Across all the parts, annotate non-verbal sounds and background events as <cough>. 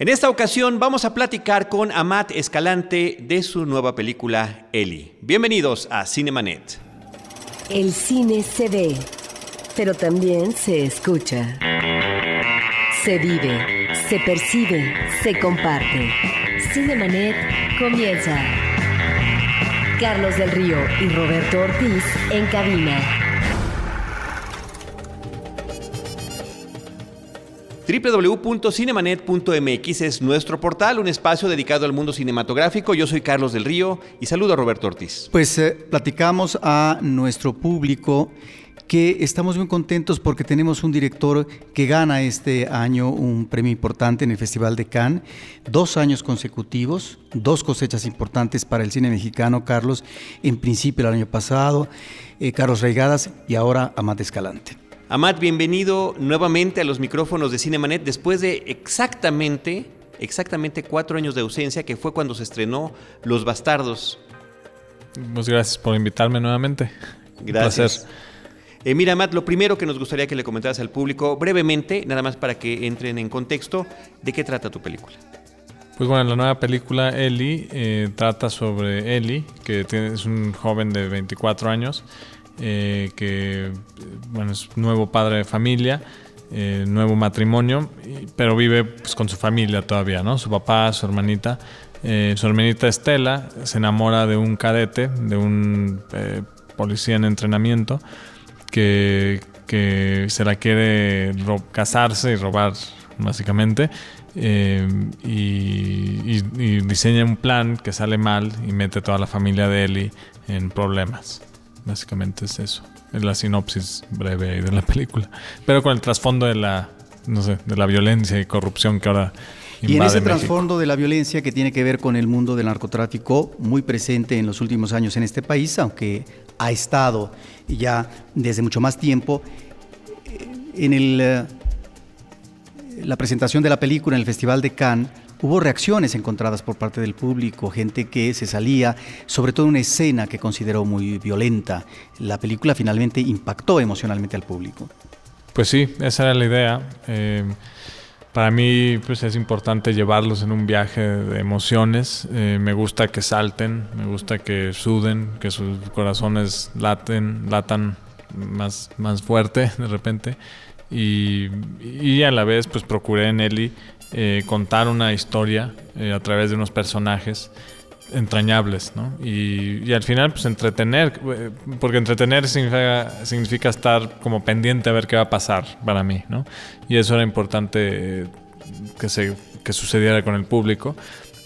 En esta ocasión vamos a platicar con Amat Escalante de su nueva película Eli. Bienvenidos a Cinemanet. El cine se ve, pero también se escucha. Se vive, se percibe, se comparte. Cinemanet comienza. Carlos del Río y Roberto Ortiz en cabina. www.cinemanet.mx es nuestro portal, un espacio dedicado al mundo cinematográfico. Yo soy Carlos del Río y saludo a Roberto Ortiz. Pues eh, platicamos a nuestro público que estamos muy contentos porque tenemos un director que gana este año un premio importante en el Festival de Cannes, dos años consecutivos, dos cosechas importantes para el cine mexicano, Carlos, en principio el año pasado, eh, Carlos Reigadas y ahora Amate Escalante. Amat, bienvenido nuevamente a los micrófonos de Cinemanet después de exactamente, exactamente cuatro años de ausencia, que fue cuando se estrenó Los Bastardos. Muchas gracias por invitarme nuevamente. Gracias. Eh, mira, Amat, lo primero que nos gustaría que le comentaras al público brevemente, nada más para que entren en contexto, ¿de qué trata tu película? Pues bueno, la nueva película Eli eh, trata sobre Eli, que es un joven de 24 años eh, que bueno, es nuevo padre de familia, eh, nuevo matrimonio, pero vive pues, con su familia todavía, ¿no? Su papá, su hermanita. Eh, su hermanita Estela se enamora de un cadete, de un policía en entrenamiento, que, que se la quiere casarse y robar, básicamente. y, y, diseña un plan que sale mal y mete a toda la familia de Eli en problemas. Básicamente es eso. Es la sinopsis breve de la película. Pero con el trasfondo de la, no sé, de la violencia y corrupción que ahora y en ese trasfondo de la violencia que tiene que ver con el mundo del narcotráfico, muy presente en los últimos años en este país, aunque ha estado ya desde mucho más tiempo, eh, en el, eh, la presentación de la película en el Festival de Cannes, Hubo reacciones encontradas por parte del público, gente que se salía, sobre todo una escena que consideró muy violenta. La película finalmente impactó emocionalmente al público. Pues sí, esa era la idea. Eh, para mí pues es importante llevarlos en un viaje de emociones. Eh, me gusta que salten, me gusta que suden, que sus corazones laten, latan más, más fuerte de repente. Y, y a la vez pues procuré en Eli eh, contar una historia eh, a través de unos personajes entrañables, ¿no? Y, al final, pues entretener, eh, porque entretener significa, estar como pendiente a ver qué va a pasar para mí, ¿no? Y eso era importante que, se, que sucediera con el público.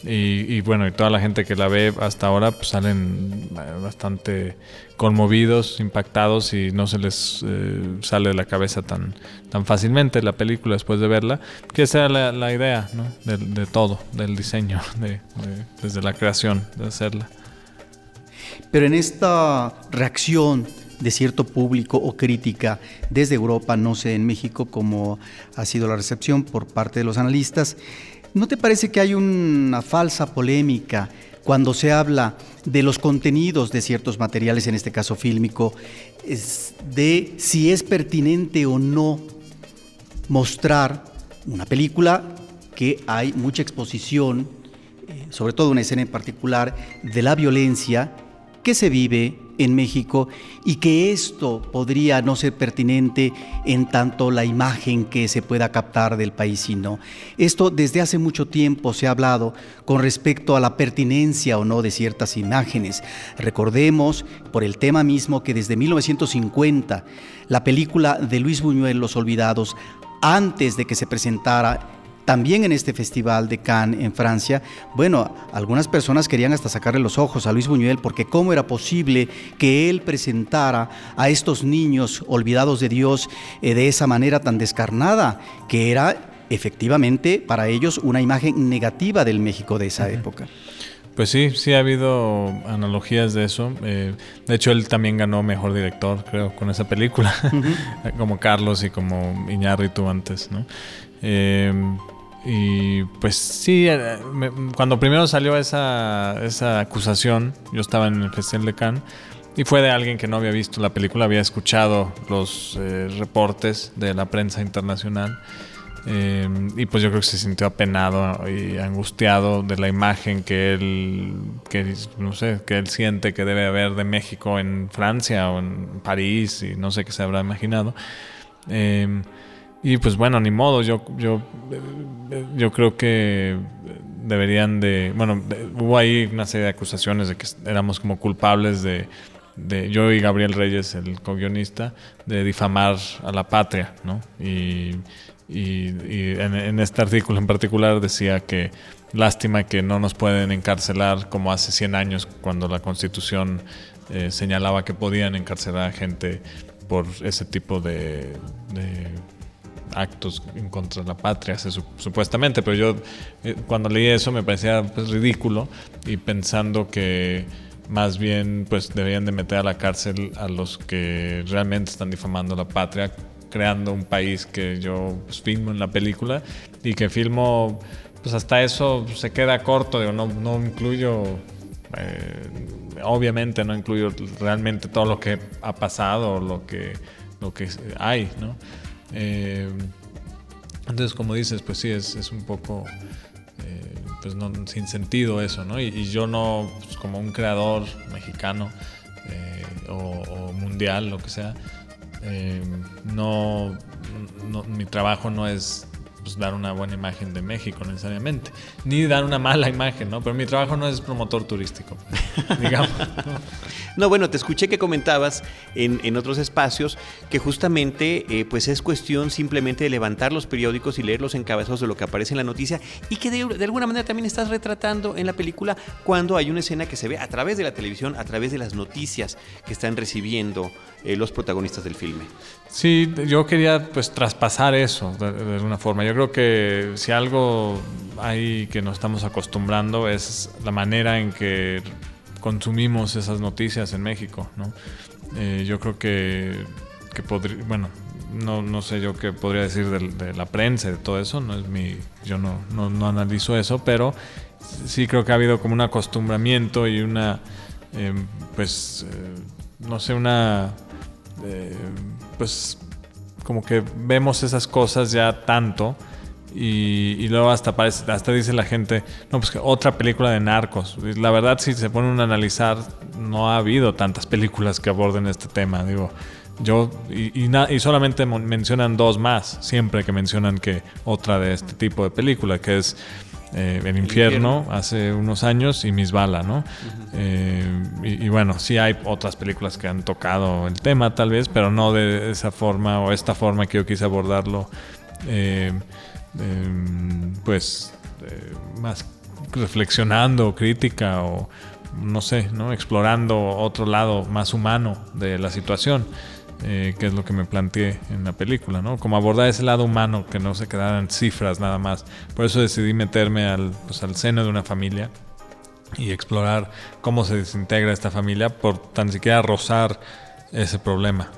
Y, bueno, y toda la gente que la ve hasta ahora pues, salen bastante conmovidos, impactados y no se les sale de la cabeza tan, tan fácilmente la película después de verla, que esa era la, idea ¿no? de, todo, del diseño, <laughs> de, desde la creación, de hacerla. Pero en esta reacción de cierto público o crítica desde Europa, no sé en México cómo ha sido la recepción por parte de los analistas, ¿no te parece que hay una falsa polémica cuando se habla de los contenidos de ciertos materiales, en este caso fílmico, de si es pertinente o no mostrar una película que hay mucha exposición, eh, sobre todo una escena en particular, de la violencia que se vive en México y que esto podría no ser pertinente en tanto la imagen que se pueda captar del país, sino esto desde hace mucho tiempo se ha hablado con respecto a la pertinencia o no de ciertas imágenes. Recordemos por el tema mismo que desde 1950 la película de Luis Buñuel Los Olvidados antes de que se presentara también en este festival de Cannes en Francia, bueno, algunas personas querían hasta sacarle los ojos a Luis Buñuel porque cómo era posible que él presentara a estos niños olvidados de Dios eh, de esa manera tan descarnada, que era efectivamente para ellos una imagen negativa del México de esa época. Pues sí, sí ha habido analogías de eso. Eh, de hecho, él también ganó mejor director, creo, con esa película, <laughs> como Carlos y como Iñárritu antes, ¿no? Eh, y pues sí, eh, cuando primero salió esa, esa acusación, yo estaba en el Festival de Cannes y fue de alguien que no había visto la película, había escuchado los eh, reportes de la prensa internacional Eh, y pues yo creo que se sintió apenado y angustiado de la imagen que él, que, no sé, que él siente que debe haber de México en Francia o en París y no sé qué se habrá imaginado. Eh, y pues bueno, ni modo, yo, yo, yo creo que deberían de, bueno, hubo ahí una serie de acusaciones de que éramos como culpables de, de yo y Gabriel Reyes, el co-guionista, de difamar a la patria, ¿no? Y, y, en, este artículo en particular decía que lástima que no nos pueden encarcelar como hace 100 años cuando la constitución eh, señalaba que podían encarcelar a gente por ese tipo de, actos en contra de la patria, supuestamente, pero yo eh, cuando leí eso me parecía pues, ridículo y pensando que más bien pues deberían de meter a la cárcel a los que realmente están difamando la patria creando un país que yo pues, filmo en la película y que filmo, pues hasta eso se queda corto, digo, no, no incluyo, eh, obviamente no incluyo realmente todo lo que ha pasado, lo que, lo que hay, ¿no? Eh, entonces, como dices, pues sí, es, es un poco... Eh, pues no, sin sentido eso, ¿no? Y, yo no, pues, como un creador mexicano o, o, mundial, lo que sea, eh, no, mi trabajo no es pues, dar una buena imagen de México necesariamente, ni dar una mala imagen, ¿no? Pero mi trabajo no es promotor turístico, <laughs> digamos. No, bueno, te escuché que comentabas en, otros espacios que justamente eh, pues es cuestión simplemente de levantar los periódicos y leer los encabezados de lo que aparece en la noticia y que de, alguna manera también estás retratando en la película cuando hay una escena que se ve a través de la televisión, a través de las noticias que están recibiendo eh, los protagonistas del filme. Sí, yo quería pues traspasar eso de, alguna forma. Yo creo que si algo hay que nos estamos acostumbrando es la manera en que consumimos esas noticias en México, ¿no? Eh, yo creo que, que podría, bueno, no, no, sé yo qué podría decir de, la prensa y de todo eso, no es mi, yo no, no, analizo eso, pero sí creo que ha habido como un acostumbramiento y una, eh, pues, no sé, una eh, pues como que vemos esas cosas ya tanto y, luego hasta parece, hasta dice la gente, no, pues que otra película de narcos. La verdad, si se ponen a analizar, no ha habido tantas películas que aborden este tema. Digo, yo, y, y, solamente mencionan dos más, siempre que mencionan que otra de este tipo de película, que es eh, El, infierno, hace unos años y Miss Bala, ¿no? Eh, y, bueno, sí hay otras películas que han tocado el tema tal vez, pero no de esa forma o esta forma que yo quise abordarlo, eh, pues más reflexionando, crítica o no sé, ¿no? Explorando otro lado más humano de la situación. Eh, que es lo que me planteé en la película, ¿no? Como abordar ese lado humano, que no se quedaran cifras nada más. Por eso decidí meterme al, pues, al seno de una familia y explorar cómo se desintegra esta familia por tan siquiera rozar ese problema.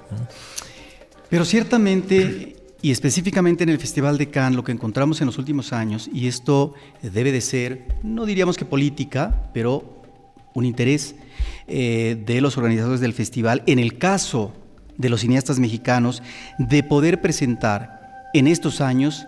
Pero ciertamente, y específicamente en el Festival de Cannes, lo que encontramos en los últimos años, y esto debe de ser, no diríamos que política, pero un interés eh, de los organizadores del festival, en el caso de los cineastas mexicanos de poder presentar en estos años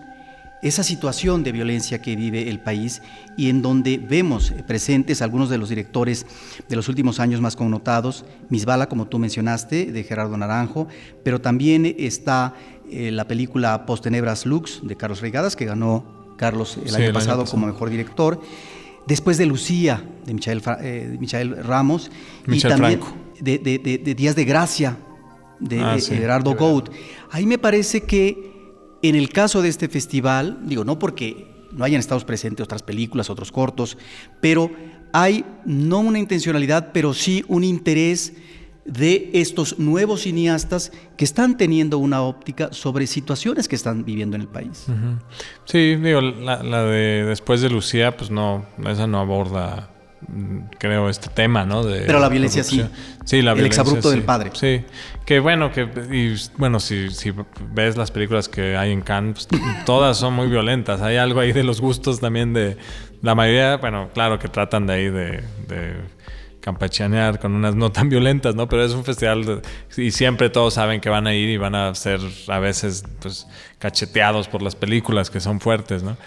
esa situación de violencia que vive el país y en donde vemos presentes algunos de los directores de los últimos años más connotados, Misbala, como tú mencionaste, de Gerardo Naranjo, pero también está eh, la película Postenebras Lux de Carlos Regadas, que ganó Carlos el, año, pasado como mejor director, después de Lucía, de Michael, eh, Ramos, y también de, de Días de Gracia, de ah, Gerardo Gout. Ahí me parece que en el caso de este festival, digo, no porque no hayan estado presentes otras películas, otros cortos, pero hay no una intencionalidad, pero sí un interés de estos nuevos cineastas que están teniendo una óptica sobre situaciones que están viviendo en el país. Sí, digo, la, la, de después de Lucía, pues no, esa no aborda creo, este tema, ¿no? De Pero la violencia sí. Sí, la El exabrupto del padre. Sí. Que bueno, que y, bueno, si, si ves las películas que hay en Cannes, pues, <laughs> todas son muy violentas. Hay algo ahí de los gustos también de la mayoría, bueno, claro que tratan de ahí de, campachanear con unas no tan violentas, ¿no? Pero es un festival y siempre todos saben que van a ir y van a ser a veces pues cacheteados por las películas que son fuertes, ¿no?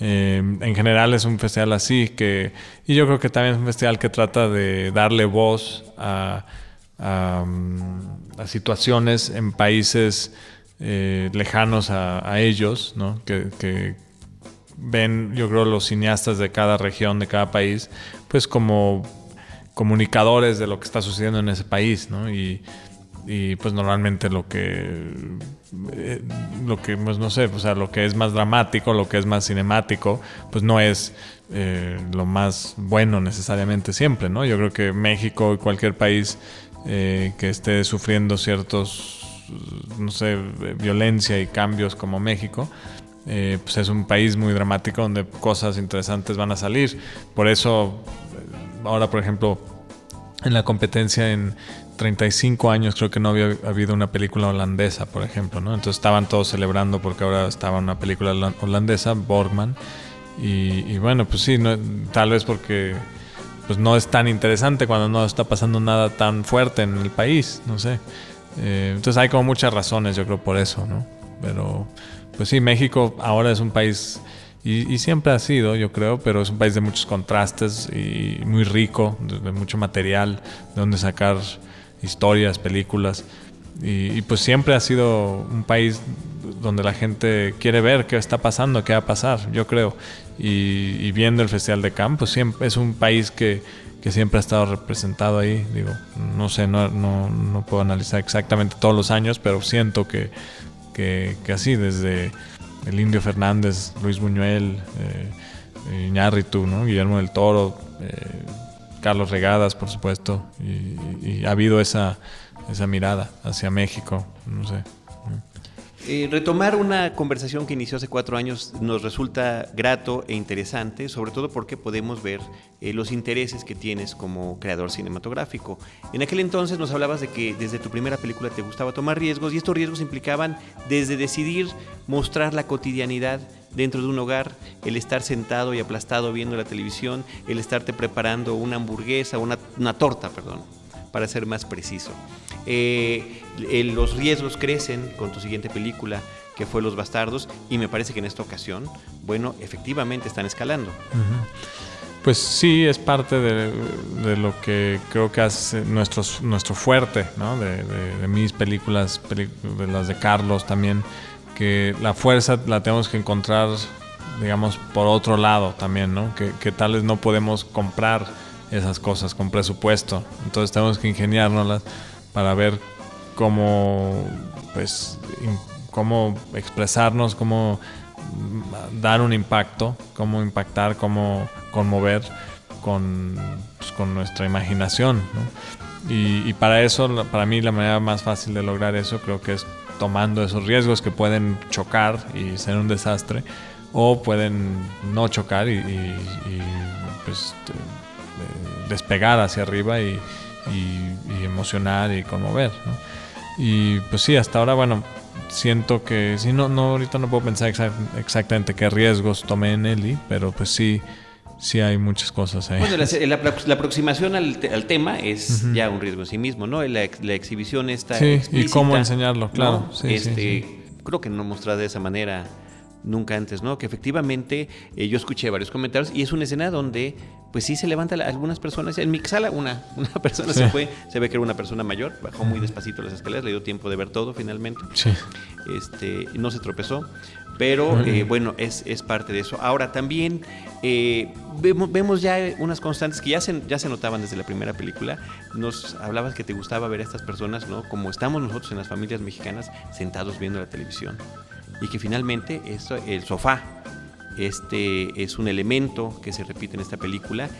Eh, en general es un festival así que y yo creo que también es un festival que trata de darle voz a, a, situaciones en países eh, lejanos a, ellos, ¿no? Que, que, ven, yo creo, los cineastas de cada región, de cada país, pues como comunicadores de lo que está sucediendo en ese país, ¿no? Y, y pues normalmente lo que eh, lo que pues no sé o sea lo que es más dramático lo que es más cinemático pues no es eh, lo más bueno necesariamente siempre no yo creo que México y cualquier país eh, que esté sufriendo ciertos no sé violencia y cambios como México pues es un país muy dramático donde cosas interesantes van a salir. Por eso ahora, por ejemplo, en la competencia en 35 años creo que no había habido una película holandesa, por ejemplo, ¿no? Entonces estaban todos celebrando porque ahora estaba una película holandesa, Borgman, y, bueno, pues sí, tal vez porque pues no es tan interesante cuando no está pasando nada tan fuerte en el país, no sé. Eh, entonces hay como muchas razones, yo creo, por eso, ¿no? Pero pues sí, México ahora es un país y, siempre ha sido, yo creo, pero es un país de muchos contrastes y muy rico, de, mucho material, de donde sacar historias, películas. Y, pues siempre ha sido un país donde la gente quiere ver qué está pasando, qué va a pasar, yo creo. Y, viendo el Festival de Cannes, pues siempre es un país que, que, siempre ha estado representado ahí. Digo, no sé, no, no, no puedo analizar exactamente todos los años, pero siento que, que, que así, desde el Indio Fernández, Luis Buñuel, eh, Iñárritu, ¿no? Guillermo del Toro, eh, Carlos Regadas, por supuesto, y, ha habido esa, esa mirada hacia México, no sé. Eh, retomar una conversación que inició hace cuatro años nos resulta grato e interesante, sobre todo porque podemos ver eh, los intereses que tienes como creador cinematográfico. En aquel entonces nos hablabas de que desde tu primera película te gustaba tomar riesgos y estos riesgos implicaban desde decidir mostrar la cotidianidad dentro de un hogar, el estar sentado y aplastado viendo la televisión, el estarte preparando una hamburguesa, una, una torta, perdón, para ser más preciso. Eh, los riesgos crecen con tu siguiente película, que fue Los Bastardos, y me parece que en esta ocasión, bueno, efectivamente están escalando. Pues sí, es parte de, lo que creo que hace nuestro, nuestro fuerte, ¿no? de, mis películas, de las de Carlos también, que la fuerza la tenemos que encontrar, digamos, por otro lado también, ¿no? que, que tal vez no podemos comprar esas cosas con presupuesto, entonces tenemos que ingeniárnoslas para ver cómo, pues, cómo expresarnos, cómo dar un impacto, cómo impactar, cómo conmover con, pues, con nuestra imaginación. Y, para eso, para mí, la manera más fácil de lograr eso creo que es tomando esos riesgos que pueden chocar y ser un desastre, o pueden no chocar y, pues, despegar hacia arriba y, emocionar y conmover. Y pues sí, hasta ahora, bueno, siento que, sí, no, no ahorita no puedo pensar exactamente qué riesgos tomé en Eli, pero pues sí, sí hay muchas cosas ahí. Bueno, la, aproximación al, tema es ya un riesgo en sí mismo, ¿no? La, exhibición está. Sí, y cómo enseñarlo, claro. este, Creo que no mostrar de esa manera nunca antes, ¿no? Que efectivamente eh, yo escuché varios comentarios y es una escena donde pues sí se levanta algunas personas. En mi sala una, <laughs> una persona se fue, se ve que era una persona mayor, bajó muy despacito las escaleras, le dio tiempo de ver todo finalmente. Sí. Este, no se tropezó, pero eh, bueno, es, es, parte de eso. Ahora también eh, vemos, vemos, ya unas constantes que ya se, ya se notaban desde la primera película. Nos hablabas que te gustaba ver a estas personas, ¿no? Como estamos nosotros en las familias mexicanas sentados viendo la televisión y que finalmente el sofá este es un elemento que se repite en esta película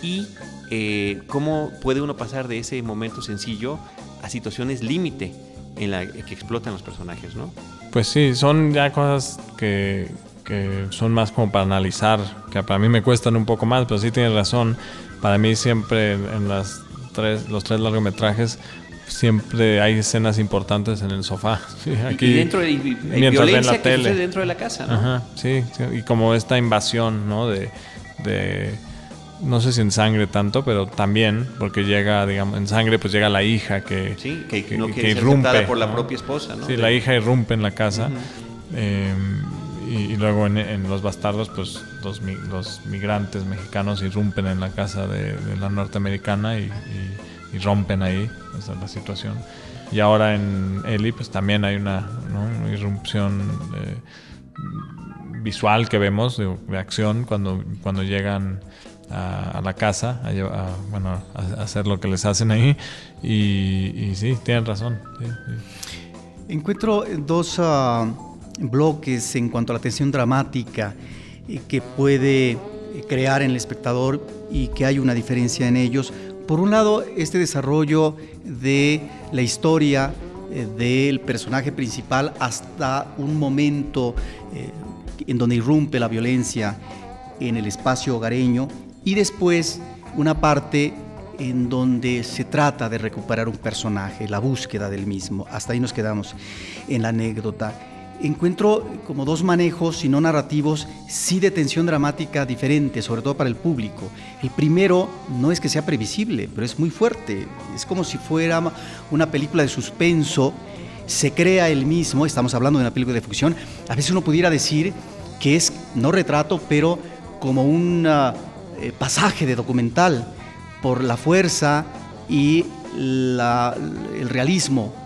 y eh, cómo puede uno pasar de ese momento sencillo a situaciones límite en la que explotan los personajes, ¿no? Pues sí, son ya cosas que, que son más como para analizar, que para mí me cuestan un poco más, pero sí tienes razón. Para mí siempre en las tres, los tres largometrajes siempre hay escenas importantes en el sofá. <laughs> aquí, y dentro de, violencia la que tele. dentro de la casa, ¿no? Ajá, sí, y como esta invasión, ¿no? De, de no sé si en sangre tanto, pero también, porque llega, digamos, en sangre pues llega la hija que, sí, que, no quiere irrumpe. por la propia esposa, ¿no? Sí, la hija irrumpe en la casa. Em, y, luego en, Los Bastardos, pues los, los, migrantes mexicanos irrumpen en la casa de, la norteamericana y, rompen ahí, esa es la situación. Y ahora en Eli, pues también hay una, irrupción eh, visual que vemos, de, acción, cuando, cuando llegan a, la casa, a, bueno, a, hacer lo que les hacen ahí. Y, sí, tienen razón. Encuentro dos ah, bloques en cuanto a la tensión dramática eh, que puede crear en el espectador y que hay una diferencia en ellos. Por un lado, este desarrollo de la historia eh, del personaje principal hasta un momento eh, en donde irrumpe la violencia en el espacio hogareño y después una parte en donde se trata de recuperar un personaje, la búsqueda del mismo. Hasta ahí nos quedamos en la anécdota. Encuentro como dos manejos, si no narrativos, sí de tensión dramática diferente, sobre todo para el público. El primero no es que sea previsible, pero es muy fuerte. Es como si fuera una película de suspenso, se crea el mismo, estamos hablando de una película de ficción. A veces uno pudiera decir que es, no retrato, pero como una eh, pasaje de documental por la fuerza y el realismo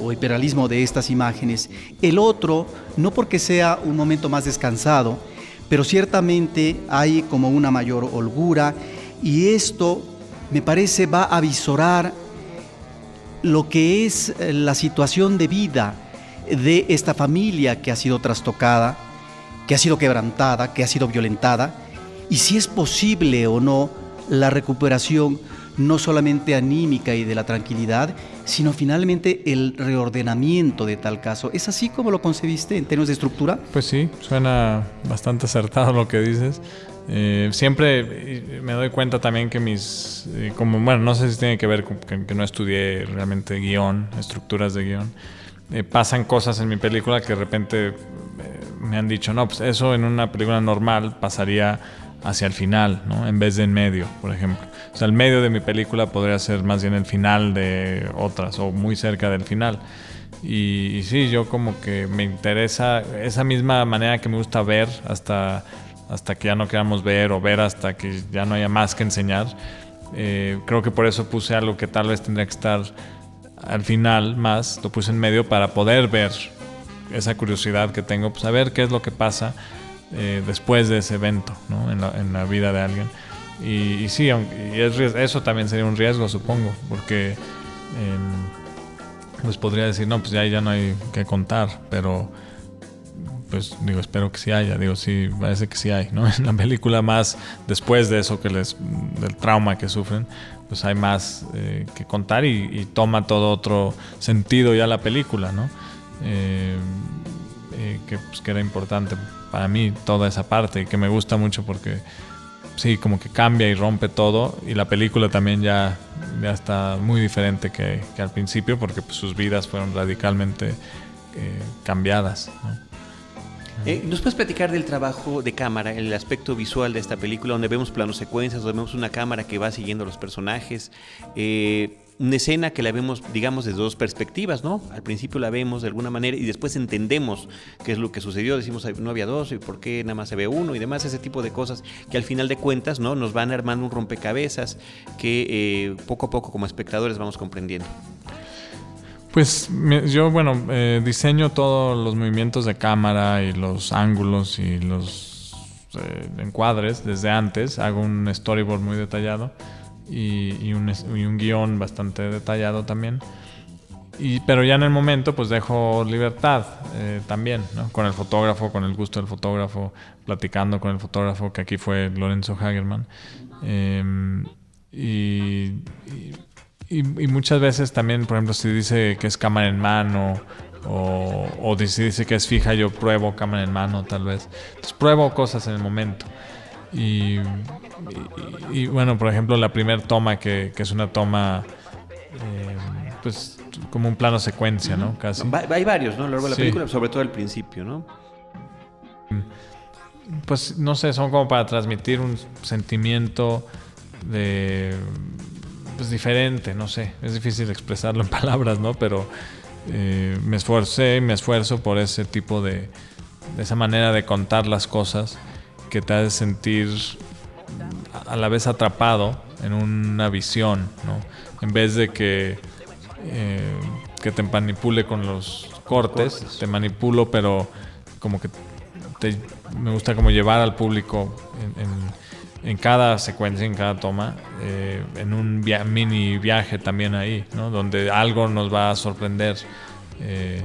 o hiperrealismo de estas imágenes. El otro, no porque sea un momento más descansado, pero ciertamente hay como una mayor holgura y esto me parece va a visorar lo que es eh, la situación de vida de esta familia que ha sido trastocada, que ha sido quebrantada, que ha sido violentada y si es posible o no la recuperación no solamente anímica y de la tranquilidad, sino finalmente el reordenamiento de tal caso. ¿Es así como lo concebiste en términos de estructura? Pues sí, suena bastante acertado lo que dices. Eh, siempre eh, me doy cuenta también que mis, eh, como bueno, no sé si tiene que ver con que, no estudié realmente guion, estructuras de guion, pasan cosas en mi película que de repente me han dicho, no, pues eso en una película normal pasaría hacia el final, ¿no? En vez de en medio, por ejemplo. O sea, el medio de mi película podría ser más bien el final de otras o muy cerca del final. Y, sí, yo como que me interesa esa misma manera que me gusta ver hasta, hasta que ya no queramos ver o ver hasta que ya no haya más que enseñar. Eh, creo que por eso puse algo que tal vez tendría que estar al final más, lo puse en medio para poder ver esa curiosidad que tengo, pues a ver qué es lo que pasa eh, después de ese evento ¿no? en, la, en, la, vida de alguien. Y, y sí, y es, eso también sería un riesgo, supongo, porque pues podría decir, no, pues ya, ya no hay que contar, pero pues digo, espero que sí haya, digo, sí, parece que sí hay, ¿no? <laughs> En la película más, después de eso que les, del trauma que sufren, pues hay más eh, que contar y, toma todo otro sentido ya la película, ¿no? Eh, que, pues, que era importante para mí toda esa parte que me gusta mucho porque sí, como que cambia y rompe todo y la película también ya, ya está muy diferente que, al principio porque pues, sus vidas fueron radicalmente eh, cambiadas. Eh, ¿Nos puedes platicar del trabajo de cámara, el aspecto visual de esta película, donde vemos planos secuencias, donde vemos una cámara que va siguiendo a los personajes? Eh, una escena que la vemos, digamos, desde dos perspectivas, ¿no? Al principio la vemos de alguna manera y después entendemos qué es lo que sucedió. Decimos, no había dos y por qué nada más se ve uno y demás, ese tipo de cosas que al final de cuentas, ¿no? Nos van armando un rompecabezas que eh, poco a poco como espectadores vamos comprendiendo. Pues yo, bueno, eh, diseño todos los movimientos de cámara y los ángulos y los eh, encuadres desde antes. Hago un storyboard muy detallado y, un, y un guion bastante detallado también. Y, pero ya en el momento pues dejo libertad eh, también, ¿no? Con el fotógrafo, con el gusto del fotógrafo, platicando con el fotógrafo, que aquí fue Lorenzo Hagerman. Em, y, y, muchas veces también, por ejemplo, si dice que es cámara en mano o, o si dice que es fija, yo pruebo cámara en mano tal vez. Entonces pruebo cosas en el momento. Y, y, bueno, por ejemplo, la primera toma, que, que, es una toma, eh, pues como un plano secuencia, ¿no? Casi. hay varios, ¿no? A lo largo de la película, sobre todo al principio, ¿no? pues no sé, son como para transmitir un sentimiento de pues diferente, no sé, es difícil expresarlo en <laughs> palabras, ¿no? Pero eh, me esforcé y me esfuerzo por ese tipo de, de esa manera de contar las cosas que te hace sentir a la vez atrapado en una visión, ¿no? En vez de que, eh, que te manipule con los cortes, te manipulo, pero como que me gusta como llevar al público en, cada secuencia, en cada toma, eh, en un mini viaje también ahí, ¿no? Donde algo nos va a sorprender. Eh,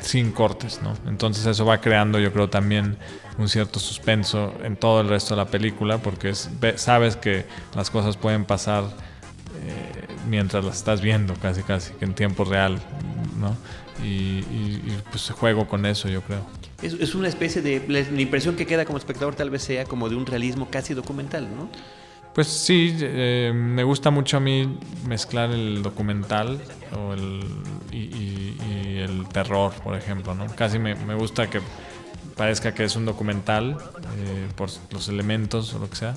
sin cortes, ¿no? Entonces eso va creando, yo creo, también un cierto suspenso en todo el resto de la película, porque sabes que las cosas pueden pasar eh, mientras las estás viendo, casi, casi, que en tiempo real, ¿no? Y, pues juego con eso, yo creo. Es, una especie de. La, impresión que queda como espectador tal vez sea como de un realismo casi documental, ¿no? Pues sí, eh, me gusta mucho a mí mezclar el documental o el, y, el terror, por ejemplo, ¿no? Casi me, me gusta que parezca que es un documental eh, por los elementos o lo que sea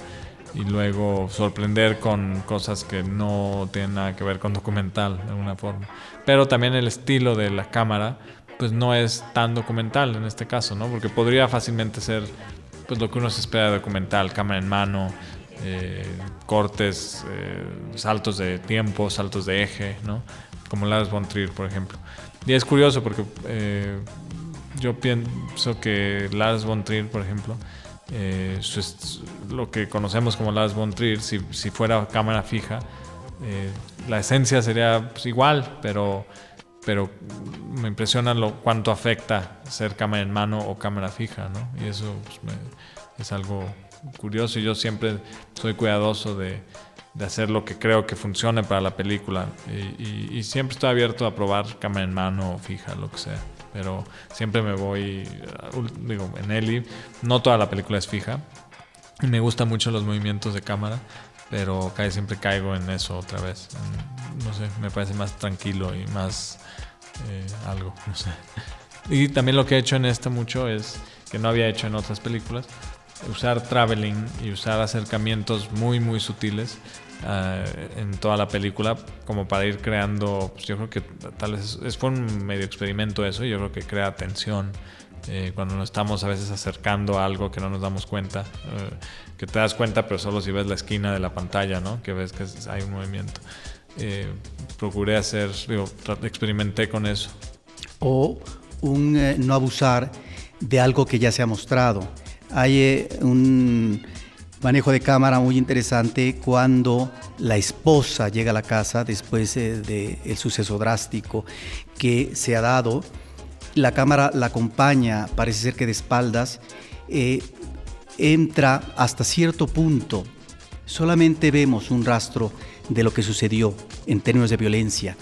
y luego sorprender con cosas que no tienen nada que ver con documental de alguna forma. Pero también el estilo de la cámara pues no es tan documental en este caso, ¿no? Porque podría fácilmente ser pues lo que uno se espera de documental, cámara en mano, eh, cortes, eh, saltos de tiempo, saltos de eje, ¿no? Como Lars von Trier, por ejemplo. Y es curioso porque yo pienso que Lars von Trier, por ejemplo, eh, lo que conocemos como Lars von Trier, si, fuera cámara fija, eh, la esencia sería pues, igual, pero, pero me impresiona lo cuánto afecta ser cámara en mano o cámara fija, ¿no? Y eso pues, es algo curioso. Y yo siempre soy cuidadoso de, hacer lo que creo que funcione para la película. Y siempre estoy abierto a probar cámara en mano o fija, lo que sea pero siempre me voy, digo, en Eli, no toda la película es fija, y me gustan mucho los movimientos de cámara, pero casi siempre caigo en eso otra vez. No sé, me parece más tranquilo y más eh, algo, <laughs> no sé. Y también lo que he hecho en esta mucho es, que no había hecho en otras películas, usar traveling y usar acercamientos muy, muy sutiles eh, en toda la película como para ir creando, pues yo creo que tal vez es, fue un medio experimento eso, yo creo que crea tensión eh, cuando nos estamos a veces acercando a algo que no nos damos cuenta, eh, que te das cuenta pero solo si ves la esquina de la pantalla, ¿no? Que ves que hay un movimiento. procuré hacer, digo, experimenté con eso. O un no abusar de algo que ya se ha mostrado. Hay un manejo de cámara muy interesante cuando la esposa llega a la casa después eh, del suceso drástico que se ha dado. La cámara la acompaña, parece ser que de espaldas, eh, entra hasta cierto punto. Solamente vemos un rastro de lo que sucedió en términos de violencia.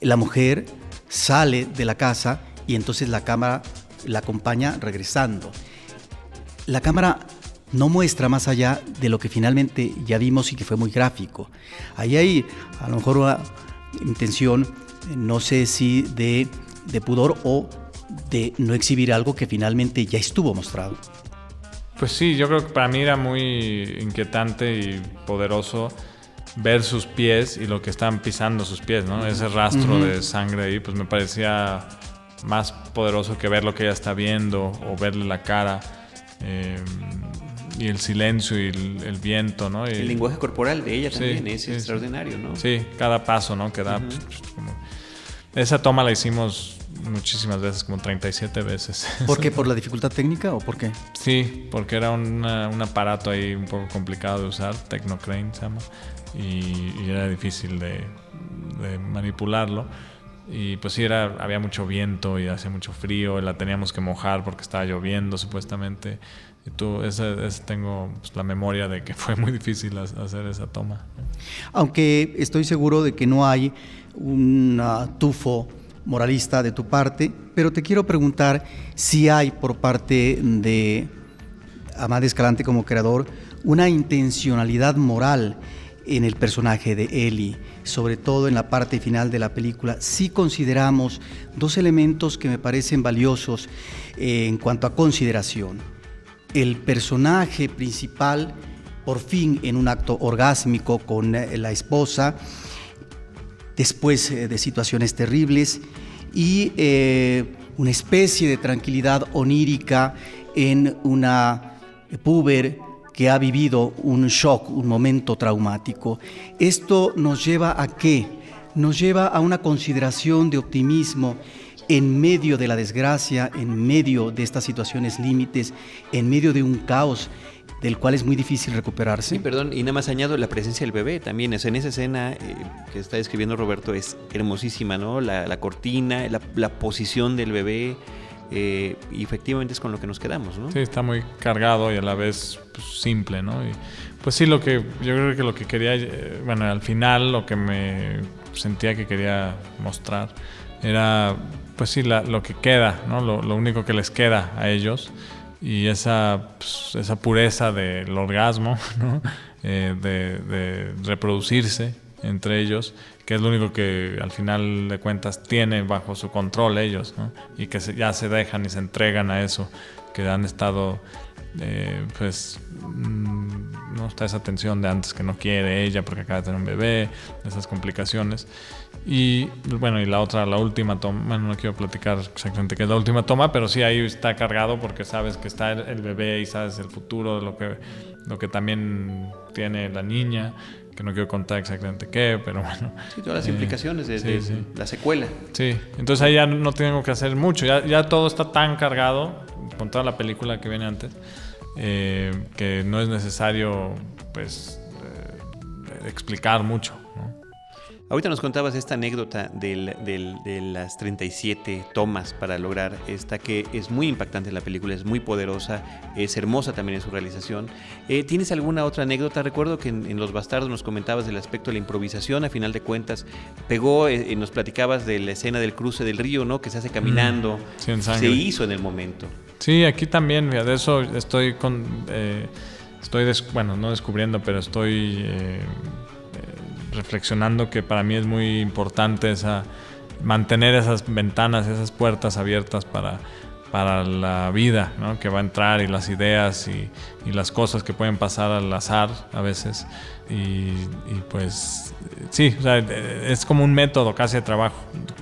La mujer sale de la casa y entonces la cámara la acompaña regresando. La cámara no muestra más allá de lo que finalmente ya vimos y que fue muy gráfico. Ahí hay a lo mejor una intención, no sé si de, pudor o de no exhibir algo que finalmente ya estuvo mostrado. Pues sí, yo creo que para mí era muy inquietante y poderoso ver sus pies y lo que estaban pisando sus pies, ¿no? Ese rastro de sangre ahí, pues me parecía más poderoso que ver lo que ella está viendo o verle la cara. Eh, y el silencio y el, viento, ¿no? el lenguaje corporal de ella también es extraordinario, ¿no? Sí, cada paso, ¿no? Que da. Pues, esa toma la hicimos muchísimas veces, como 37 veces. <laughs> ¿Por qué? ¿Por la dificultad técnica o por qué? Sí, porque era un aparato ahí un poco complicado de usar, Technocrane se llama, y, era difícil de, de, manipularlo. Y pues sí, era, había mucho viento y hacía mucho frío, y la teníamos que mojar porque estaba lloviendo supuestamente. Y tú, ese, tengo pues, la memoria de que <laughs> fue muy difícil hacer esa toma. Aunque estoy seguro de que no hay un tufo moralista de tu parte, pero te quiero preguntar si hay por parte de Amad Escalante como creador una intencionalidad moral en el personaje de Eli, sobre todo en la parte final de la película. Si consideramos dos elementos que me parecen valiosos eh, en cuanto a consideración el personaje principal, por fin en un acto orgásmico con eh, la esposa, después eh, de situaciones terribles, y eh, una especie de tranquilidad onírica en una puber que ha vivido un shock, un momento traumático. Esto nos lleva a qué? Nos lleva a una consideración de optimismo en medio de la desgracia, en medio de estas situaciones límites, en medio de un caos del cual es muy difícil recuperarse. Sí, perdón, y nada más añado la presencia del bebé también. en esa escena eh, que está describiendo Roberto es hermosísima, ¿no? La, cortina, la, posición del bebé. Eh, y efectivamente es con lo que nos quedamos, ¿no? Sí, está muy cargado y a la vez pues, simple, ¿no? Y, pues sí, lo que yo creo que lo que quería, eh, bueno, al final lo que me sentía que quería mostrar era, pues sí, lo que queda, ¿no? Lo, lo único que les queda a ellos y esa, pues, esa pureza del orgasmo, <laughs> eh, de, reproducirse entre ellos, que es lo único que al final de cuentas tienen bajo su control ellos, y que ya se dejan y se entregan a eso, que han estado, eh, pues, mm, no está esa tensión de antes que no quiere ella porque acaba de tener un bebé, esas complicaciones. Y bueno, y la otra, la última toma, bueno, no quiero platicar exactamente qué es la última toma, pero sí ahí está cargado porque sabes que está el, bebé y sabes el futuro, de lo que, lo que también tiene la niña, que no quiero contar exactamente qué, pero bueno. Sí, todas las implicaciones de, la secuela. Sí, entonces ahí ya no tengo que hacer mucho, ya, ya todo está tan cargado con toda la película que viene antes, eh, que no es necesario, pues, eh, explicar mucho. Ahorita nos contabas esta anécdota de las 37 tomas para lograr esta, que es muy impactante la película, es muy poderosa, es hermosa también en su realización. Eh, ¿Tienes alguna otra anécdota? Recuerdo que en, Los Bastardos nos comentabas del aspecto de la improvisación, a final de cuentas, pegó, eh, y nos platicabas de la escena del cruce del río, ¿no? Que se hace caminando, mm, se hizo en el momento. Sí, aquí también, de eso estoy con... Eh, estoy, bueno, no descubriendo, pero estoy reflexionando que para mí es muy importante esa, mantener esas ventanas, esas puertas abiertas para, para la vida que va a entrar y las ideas y, las cosas que pueden pasar al azar a veces. Y, pues sí, es como un método casi de trabajo.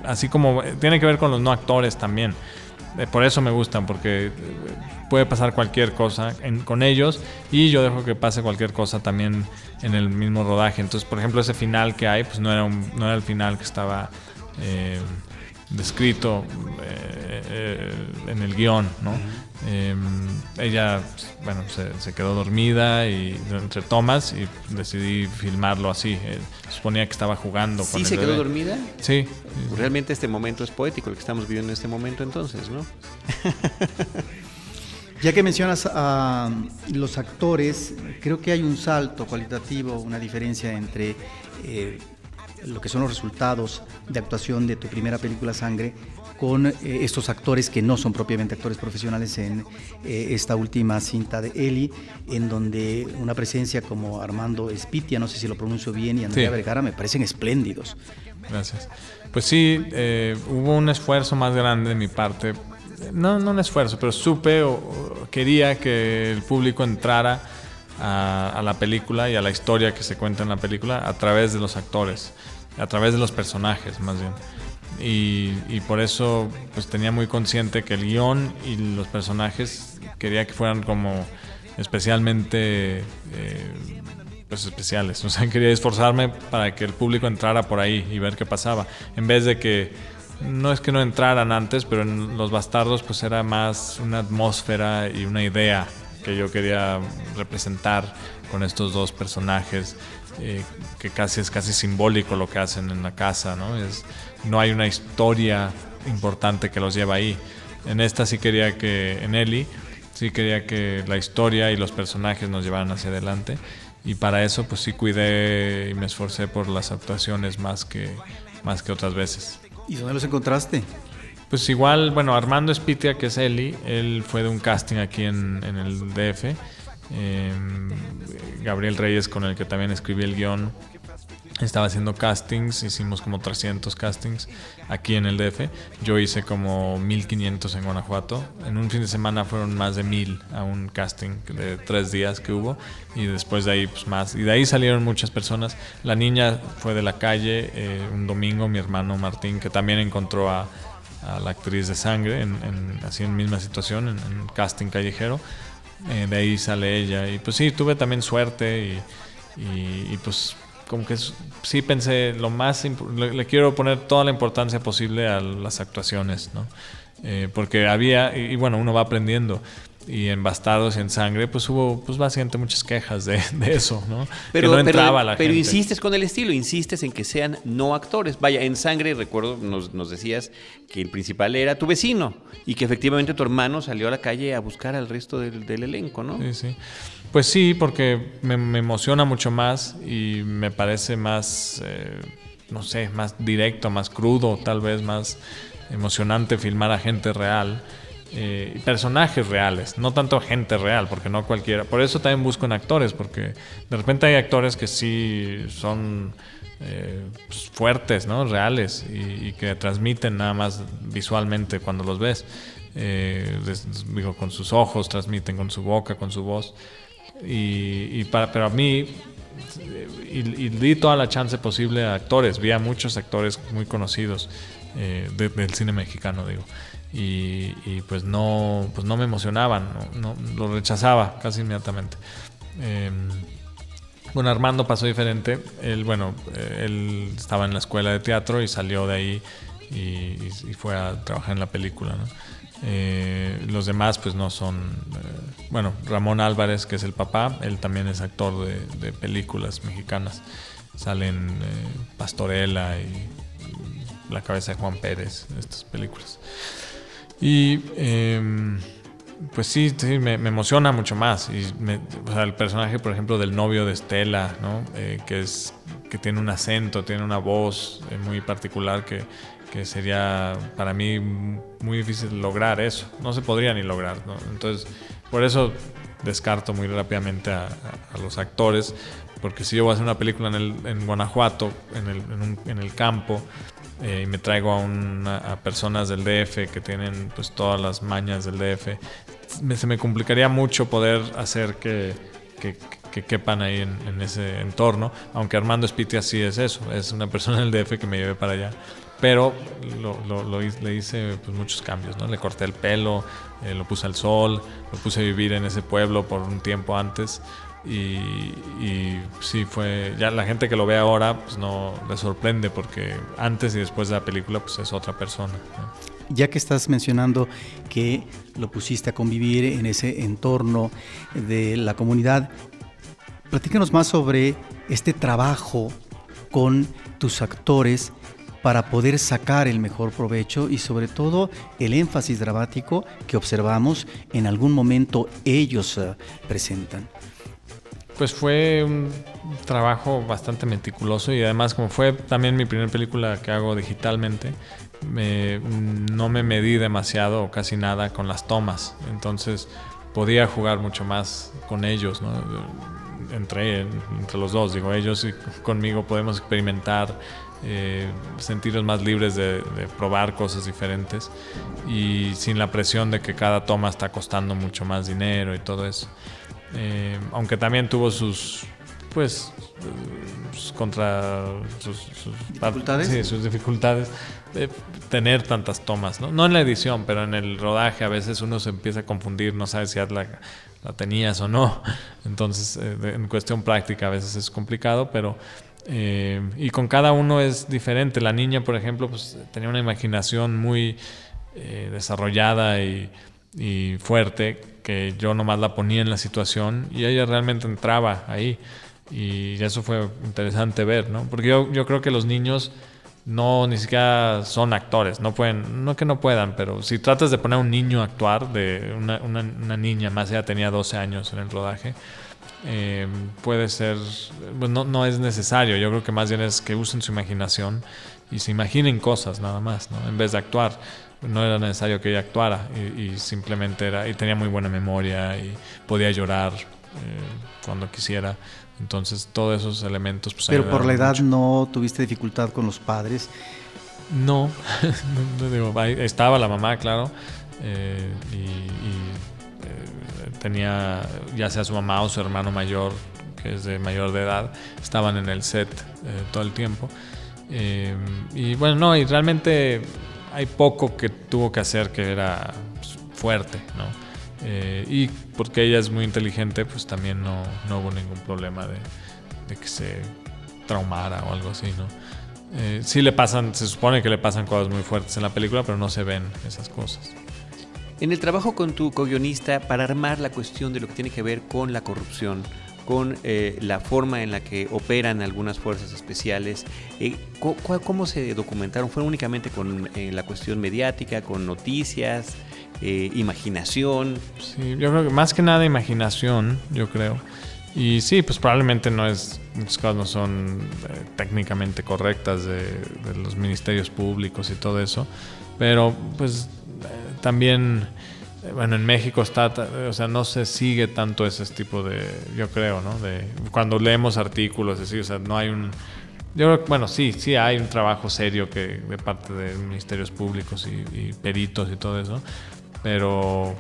Así como tiene que ver con los no actores también. Eh, por eso me gustan, porque puede pasar cualquier cosa con ellos y yo dejo que pase cualquier cosa también en el mismo rodaje. Entonces, por ejemplo, ese final que hay, pues no era, no era el final que estaba eh, descrito eh, eh, en el guion, ¿no? Ella, bueno, se, quedó dormida y entre tomas y decidí filmarlo así. suponía que estaba jugando ¿Sí se quedó dormida? Sí. Realmente este momento es poético, el que estamos viviendo en este momento entonces, ¿no? <laughs> Ya que mencionas a los actores, creo que hay un salto cualitativo, una diferencia entre eh, lo que son los resultados de actuación de tu primera película Sangre con eh, estos actores que no son propiamente actores profesionales en eh, esta última cinta de Eli, en donde una presencia como Armando Espitia, no sé si lo pronuncio bien, y Andrea Vergara me parecen espléndidos. Gracias. Pues sí, hubo un esfuerzo más grande de mi parte no, no un esfuerzo, pero supe o, quería que el público entrara a, la película y a la historia que se cuenta en la película a través de los actores, a través de los personajes más bien. Y, por eso pues tenía muy consciente que el guion y los personajes quería que fueran como especialmente eh, pues especiales. <laughs> O sea, quería esforzarme para que el público entrara por ahí y ver qué pasaba. En vez de que no es que no entraran antes, pero en Los Bastardos pues era más una atmósfera y una idea que yo quería representar con estos dos personajes, eh, que casi es casi simbólico lo que hacen en la casa, ¿no? Es, no hay una historia importante que los lleva ahí. En esta sí quería que, en Eli, sí quería que la historia y los personajes nos llevaran hacia adelante. Y para eso pues sí cuidé y me esforcé por las actuaciones más que, más que otras veces. ¿Y dónde los encontraste? Pues igual, bueno, Armando Espitia, que es Eli, él fue de un casting aquí en, el DF. Em, Gabriel Reyes, con el que también escribí el guion, estaba haciendo castings, hicimos como 300 castings aquí en el DF. Yo hice como 1500 en Guanajuato. En un fin de semana fueron más de 1000 a un casting de tres días que hubo y después de ahí pues más. Y de ahí salieron muchas personas. La niña fue de la calle eh, un domingo, mi hermano Martín, que también encontró a, la actriz de sangre, en, así en misma situación, en, en casting callejero. Eh, de ahí sale ella. Y pues sí, tuve también suerte y, y pues como que sí pensé lo más le, quiero poner toda la importancia posible a las actuaciones, ¿no? Eh, porque había, y, bueno, uno va aprendiendo. Y en Bastardos y en Sangre, pues hubo, pues básicamente muchas quejas de, eso, ¿no? Pero, no entraba la pero insistes con el estilo, insistes en que sean no actores. Vaya, en Sangre, recuerdo, nos, nos decías que el principal era tu vecino y que efectivamente tu hermano salió a la calle a buscar al resto del, del elenco, ¿no? Sí, sí. Pues sí, porque me, emociona mucho más y me parece más, eh, no sé, más directo, más crudo, tal vez más emocionante filmar a gente real. Eh, personajes reales, no tanto gente real, porque no cualquiera. Por eso también busco en actores, porque de repente hay actores que sí son eh, pues, fuertes, ¿no? reales y, que transmiten nada más visualmente cuando los ves. digo, con sus ojos, transmiten con su boca, con su voz. Y, para, pero a mí, y, di toda la chance posible a actores, vi a muchos actores muy conocidos eh, del cine mexicano, digo. Y, pues no pues no me emocionaban, no, lo rechazaba casi inmediatamente. Em, bueno, Armando pasó diferente. Él, bueno, eh, él estaba en la escuela de teatro y salió de ahí y, fue a trabajar en la película. ¿no? Eh, los demás pues no son... Eh, bueno, Ramón Álvarez, que es el papá, él también es actor de, películas mexicanas. Salen eh, Pastorela y La cabeza de Juan Pérez, estas películas. Y em, pues sí, sí me, emociona mucho más. El personaje, por ejemplo, del novio de Estela, que, es, que tiene un acento, tiene una voz muy particular que que sería para mí muy difícil lograr eso. No se podría ni lograr. Entonces, por eso descarto muy rápidamente a, los actores, porque si yo voy a hacer una película en, el, en Guanajuato, en el, en, el campo, eh, y me traigo a, a, personas del DF que tienen pues todas las mañas del DF, se me complicaría mucho poder hacer que, que, que quepan ahí en, en, ese entorno, aunque Armando Spitia sí es eso, es una persona del DF que me lleve para allá pero lo, le hice pues, muchos cambios, ¿no? Le corté el pelo, eh, lo puse al sol, lo puse a vivir en ese pueblo por un tiempo antes y, y, sí fue, ya la gente que lo ve ahora pues no le sorprende porque antes y después de la película pues es otra persona. Ya que estás mencionando que lo pusiste a convivir en ese entorno de la comunidad, platícanos más sobre este trabajo con tus actores para poder sacar el mejor provecho y sobre todo el énfasis dramático que observamos en algún momento ellos eh, presentan. Pues fue un trabajo bastante meticuloso y además como fue también mi primera película que hago digitalmente, no me medí demasiado o casi nada con las tomas, entonces podía jugar mucho más con ellos, entre, entre los dos, digo, ellos y conmigo podemos experimentar eh, sentirnos más libres de, probar cosas diferentes y sin la presión de que cada toma está costando mucho más dinero y todo eso. Eh, aunque también tuvo sus, pues, contra sus, dificultades. Sí, sus dificultades. tener tantas tomas, ¿no? en la edición, pero en el rodaje a veces uno se empieza a confundir, no sabe si la, la tenías o no. Entonces, eh, en cuestión práctica a veces es complicado, pero eh, y con cada uno es diferente. La niña, por ejemplo, pues, tenía una imaginación muy eh, desarrollada y, fuerte que yo nomás la ponía en la situación y ella realmente entraba ahí. Y eso fue interesante ver, ¿no? Porque yo, yo creo que los niños no ni siquiera son actores, no pueden, no que no puedan, pero si tratas de poner a un niño a actuar, de una, niña, más ella tenía 12 años en el rodaje, eh, puede ser, no, no, es necesario, yo creo que más bien es que usen su imaginación y se imaginen cosas nada más, ¿no? en vez de actuar. No era necesario que ella actuara y, simplemente era, y tenía muy buena memoria y podía llorar cuando quisiera. Entonces, todos esos elementos. Pues, Pero por la edad no tuviste dificultad con los padres. No, <laughs> estaba la mamá, claro, eh, y, eh, tenía ya sea su mamá o su hermano mayor, que es de mayor de edad, estaban en el set eh, todo el tiempo. y bueno, no, y realmente hay poco que tuvo que hacer que era pues, fuerte, ¿no? y porque ella es muy inteligente, pues también no, no hubo ningún problema de, de que se traumara o algo así, ¿no? Eh, sí le pasan, se supone que le pasan cosas muy fuertes en la película, pero no se ven esas cosas. En el trabajo con tu co-guionista para armar la cuestión de lo que tiene que ver con la corrupción, con eh, la forma en la que operan algunas fuerzas especiales, eh, ¿cómo, se documentaron? ¿Fue únicamente con la cuestión mediática, con noticias, imaginación? Sí, yo creo que más que nada imaginación, yo creo. Y sí, pues probablemente no es, muchas cosas no son eh, técnicamente correctas de, los ministerios públicos y todo eso, pero pues eh, también, eh, bueno, en México está, o sea, no se sigue tanto ese tipo de, yo creo, ¿no? De cuando leemos artículos, así, o sea, no hay un, yo creo, bueno, sí, sí hay un trabajo serio que de parte de ministerios públicos y, y peritos y todo eso, pero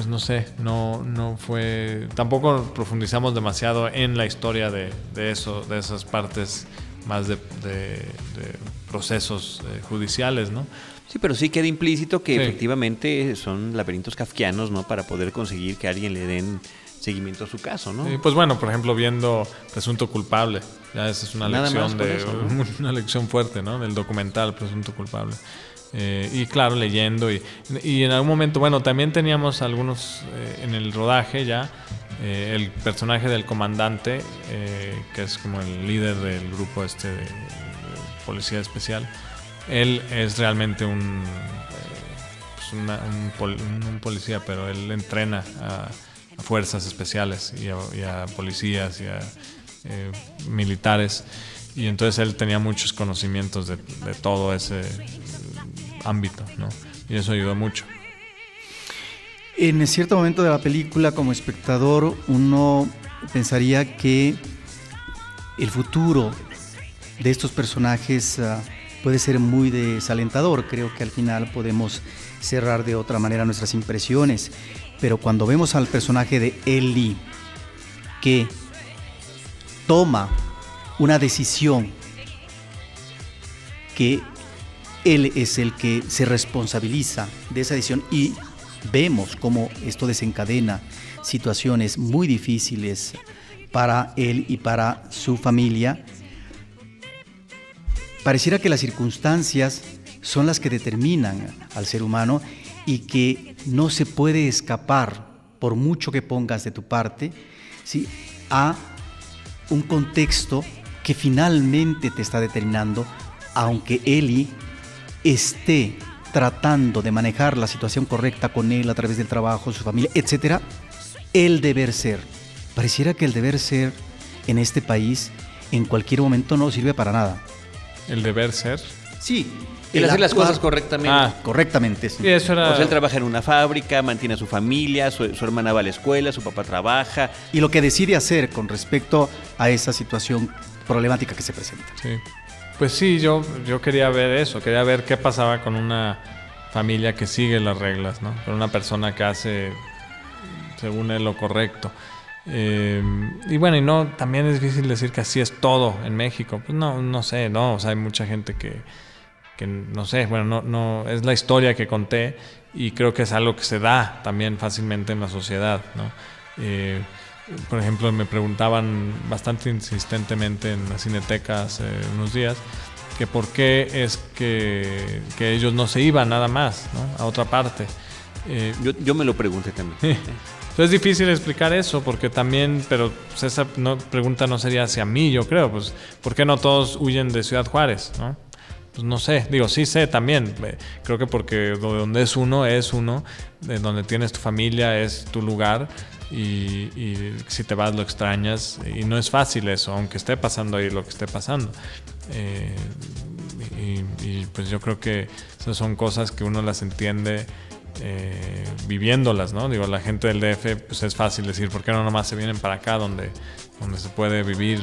pues no sé, no, no fue. Tampoco profundizamos demasiado en la historia de, eso, de esas partes más de, procesos eh, judiciales, ¿no? Sí, pero sí queda implícito que efectivamente son laberintos kafkianos, ¿no? Para poder conseguir que alguien le den seguimiento a su caso, ¿no? pues bueno, por ejemplo, viendo Presunto Culpable, ya esa es una lección de <laughs> una lección fuerte, ¿no? Del documental Presunto Culpable. Eh, y claro, leyendo. Y, y, en algún momento, bueno, también teníamos algunos eh, en el rodaje ya. Eh, el personaje del comandante, que es como el líder del grupo este de, policía especial, él es realmente un, pues un, policía, pero él entrena a, fuerzas especiales y a, policías y a militares. Y entonces él tenía muchos conocimientos de, de todo ese ámbito, ¿no? Y eso ayudó mucho. En cierto momento de la película, como espectador, uno pensaría que el futuro de estos personajes ah, puede ser muy desalentador. Creo que al final podemos cerrar de otra manera nuestras impresiones. Pero cuando vemos al personaje de Ellie que toma una decisión que él es el que se responsabiliza de esa decisión y vemos cómo esto desencadena situaciones muy difíciles para él y para su familia. Pareciera que las circunstancias son las que determinan al ser humano y que no se puede escapar, por mucho que pongas de tu parte, ¿sí? a un contexto que finalmente te está determinando, aunque Eli esté tratando de manejar la situación correcta con él a través del trabajo, su familia, etcétera, el deber ser. Pareciera que el deber ser en este país en cualquier momento no sirve para nada. ¿El deber ser? Sí. El, hacer las cosas correctamente. Ah, correctamente. Sí. eso era... él trabaja en una fábrica, mantiene a su familia, su, su, hermana va a la escuela, su papá trabaja. Y lo que decide hacer con respecto a esa situación problemática que se presenta. Sí. Pues sí, yo, yo quería ver eso, quería ver qué pasaba con una familia que sigue las reglas, ¿no? Con una persona que hace, según él, lo correcto. Eh, y bueno, y no, también es difícil decir que así es todo en México. Pues no, no sé, no, o sea, hay mucha gente que, que no sé, bueno, no, no, es la historia que conté y creo que es algo que se da también fácilmente en la sociedad, ¿no? Eh, por ejemplo, me preguntaban bastante insistentemente en la cineteca hace unos días que por qué es que, que ellos no se iban nada más ¿no? a otra parte. Eh, yo, yo, me lo pregunté también. <laughs> Entonces es difícil explicar eso porque también, pero pues, esa no, pregunta no sería hacia mí, yo creo, pues ¿por qué no todos huyen de Ciudad Juárez? ¿no? Pues no sé, digo, sí sé también, creo que porque donde es uno es uno, de donde tienes tu familia es tu lugar, y, si te vas lo extrañas y no es fácil eso, aunque esté pasando ahí lo que esté pasando. Eh, y, pues yo creo que esas son cosas que uno las entiende eh, viviéndolas, ¿no? Digo, la gente del DF, pues es fácil decir, ¿por qué no nomás se vienen para acá donde, donde se puede vivir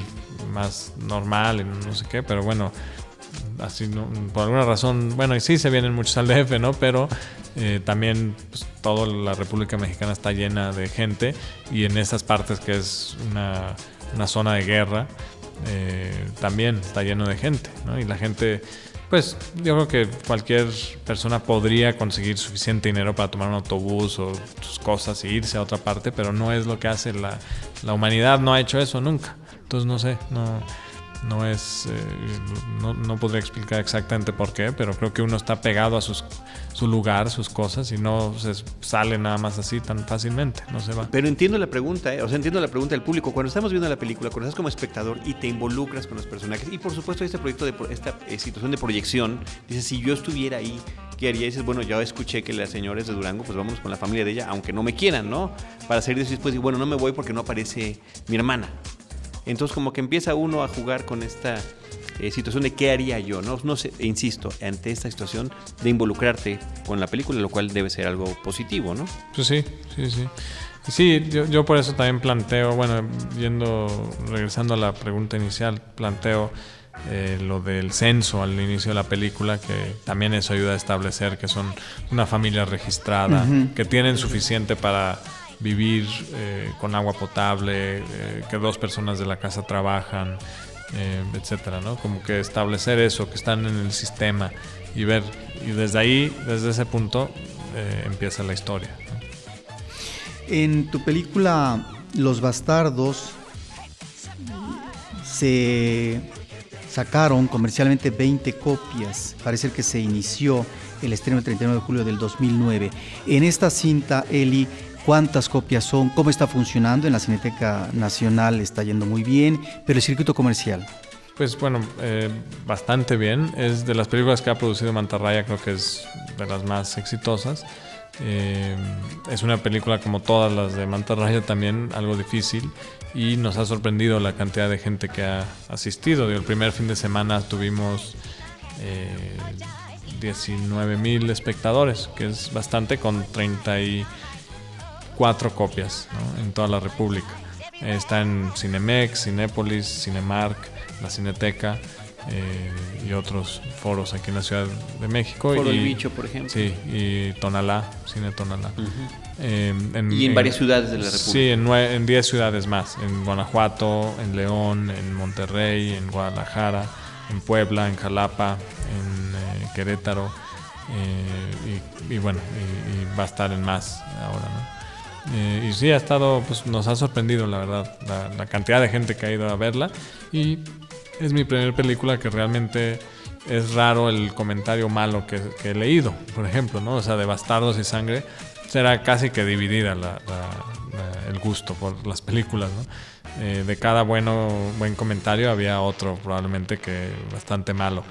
más normal y no sé qué? Pero bueno, así por alguna razón, bueno, y sí se vienen muchos al DF, ¿no? Pero eh, también pues, toda la República Mexicana está llena de gente y en esas partes que es una, zona de guerra, eh, también está lleno de gente, ¿no? Y la gente pues yo creo que cualquier persona podría conseguir suficiente dinero para tomar un autobús o sus cosas e irse a otra parte, pero no es lo que hace la, la humanidad, no ha hecho eso nunca. Entonces no sé, no, no es, eh, no, no, podría explicar exactamente por qué, pero creo que uno está pegado a sus, su lugar, sus cosas, y no se sale nada más así tan fácilmente, no se va. Pero entiendo la pregunta, ¿eh? o sea, entiendo la pregunta del público. Cuando estamos viendo la película, cuando estás como espectador y te involucras con los personajes, y por supuesto este proyecto, de, esta eh, situación de proyección, dices, si yo estuviera ahí, ¿qué haría? Dices, bueno, ya escuché que las señores de Durango, pues vamos con la familia de ella, aunque no me quieran, ¿no? Para salir después, y bueno, no me voy porque no aparece mi hermana. Entonces como que empieza uno a jugar con esta eh, situación de qué haría yo, ¿no? No sé, insisto, ante esta situación de involucrarte con la película, lo cual debe ser algo positivo, ¿no? Pues sí, sí, sí. Sí, yo, yo por eso también planteo, bueno, yendo, regresando a la pregunta inicial, planteo eh, lo del censo al inicio de la película, que también eso ayuda a establecer que son una familia registrada, que tienen suficiente para vivir eh, con agua potable, eh, que dos personas de la casa trabajan, eh, etcétera, ¿no? Como que establecer eso, que están en el sistema y ver, y desde ahí, desde ese punto, empieza la historia. En tu película Los Bastardos se sacaron comercialmente 20 copias, parece que se inició el estreno el 39 de julio del 2009. En esta cinta, Eli, cuántas copias son, cómo está funcionando. En la Cineteca Nacional está yendo muy bien, pero el circuito comercial. Pues bueno, eh, bastante bien. Es de las películas que ha producido Mantarraya, creo que es de las más exitosas. Eh, es una película como todas las de Mantarraya también, algo difícil y nos ha sorprendido la cantidad de gente que ha asistido. El primer fin de semana tuvimos eh, 19 mil espectadores, que es bastante con 30 y cuatro copias en toda la República. Está en Cinemex, Cinépolis, Cinemark, la Cineteca eh, y otros foros aquí en la Ciudad de México. Foro y, El Bicho, por ejemplo. Sí, y Tonalá, Cine Tonalá. Eh, y en, varias ciudades de la República. Sí, en 10 ciudades más. En Guanajuato, en León, en Monterrey, en Guadalajara, en Puebla, en Jalapa, en eh, Querétaro. y, bueno, y, va a estar en más ahora, ¿no? Eh, y sí, ha estado, pues nos ha sorprendido, la verdad, la, cantidad de gente que ha ido a verla. Y es mi primera película que realmente es raro el comentario malo que, he leído, por ejemplo, ¿no? O sea, de Bastardos y Sangre, será casi que dividida el gusto por las películas, ¿no? Eh, de cada bueno, buen comentario había otro probablemente que bastante malo.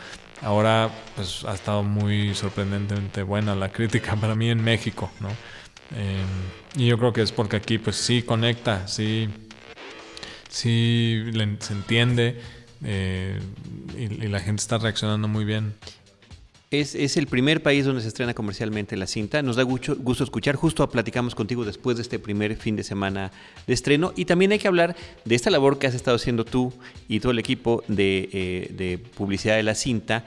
Ahora, pues ha estado muy sorprendentemente buena la crítica <laughs> para mí en México, ¿no? Em, y yo creo que es porque aquí pues sí conecta, sí, sí se entiende eh, y, la gente está reaccionando muy bien. Es, es, el primer país donde se estrena comercialmente la cinta. Nos da gusto, gusto escuchar. Justo platicamos contigo después de este primer fin de semana de estreno. Y también hay que hablar de esta labor que has estado haciendo tú y todo el equipo de, eh, de publicidad de la cinta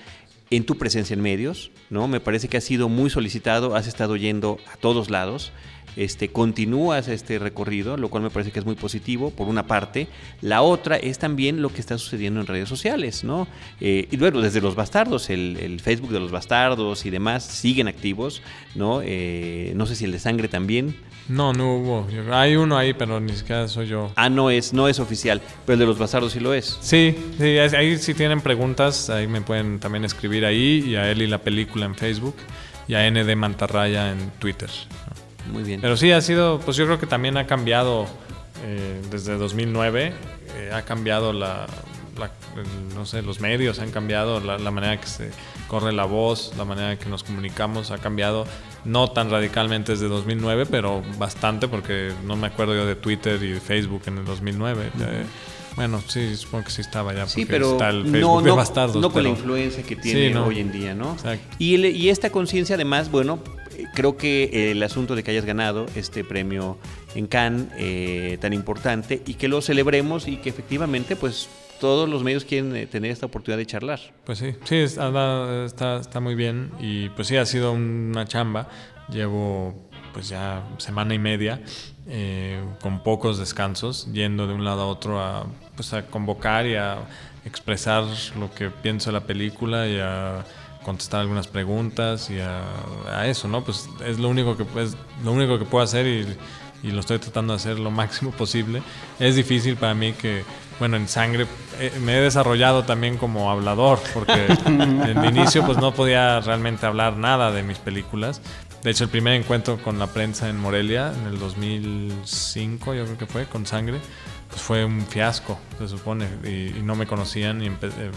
en tu presencia en medios, ¿no? Me parece que has sido muy solicitado, has estado yendo a todos lados, este, continúas este recorrido, lo cual me parece que es muy positivo, por una parte. La otra es también lo que está sucediendo en redes sociales, ¿no? Eh, y bueno, desde los bastardos, el, Facebook de los bastardos y demás siguen activos, ¿no? Eh, no sé si el de sangre también. No, no hubo. Hay uno ahí, pero ni siquiera soy yo. Ah, no es, no es oficial, pero el de los bastardos sí lo es. Sí, sí, ahí si tienen preguntas, ahí me pueden también escribir ahí, y a él y la película en Facebook, y a ND Mantarraya en Twitter. Muy bien. Pero sí ha sido, pues yo creo que también ha cambiado eh, desde 2009, eh, ha cambiado la, no sé, los medios han cambiado, la, la, manera que se corre la voz, la manera que nos comunicamos ha cambiado, no tan radicalmente desde 2009, pero bastante, porque no me acuerdo yo de Twitter y de Facebook en el 2009. bueno, sí, supongo que sí estaba ya, porque pero está el Facebook no, Bastardos. No con la influencia que tiene hoy en día, ¿no? Y, y esta conciencia, además, bueno, creo que el asunto de que hayas ganado este premio en Cannes eh, tan importante y que lo celebremos y que efectivamente pues todos los medios quieren eh, tener esta oportunidad de charlar. Pues sí, sí, está, está, muy bien y pues sí, ha sido una chamba. Llevo pues ya semana y media eh, con pocos descansos, yendo de un lado a otro a, pues a convocar y a expresar lo que pienso de la película y a contestar algunas preguntas y a, eso, ¿no? Pues es lo único que, es lo único que puedo hacer y y lo estoy tratando de hacer lo máximo posible. Es difícil para mí que, bueno, en sangre eh, me he desarrollado también como hablador, porque <laughs> en el inicio pues no podía realmente hablar nada de mis películas. De hecho, el primer encuentro con la prensa en Morelia, en el 2005 yo creo que fue, con sangre, pues fue un fiasco, se supone, y, no me conocían y eh,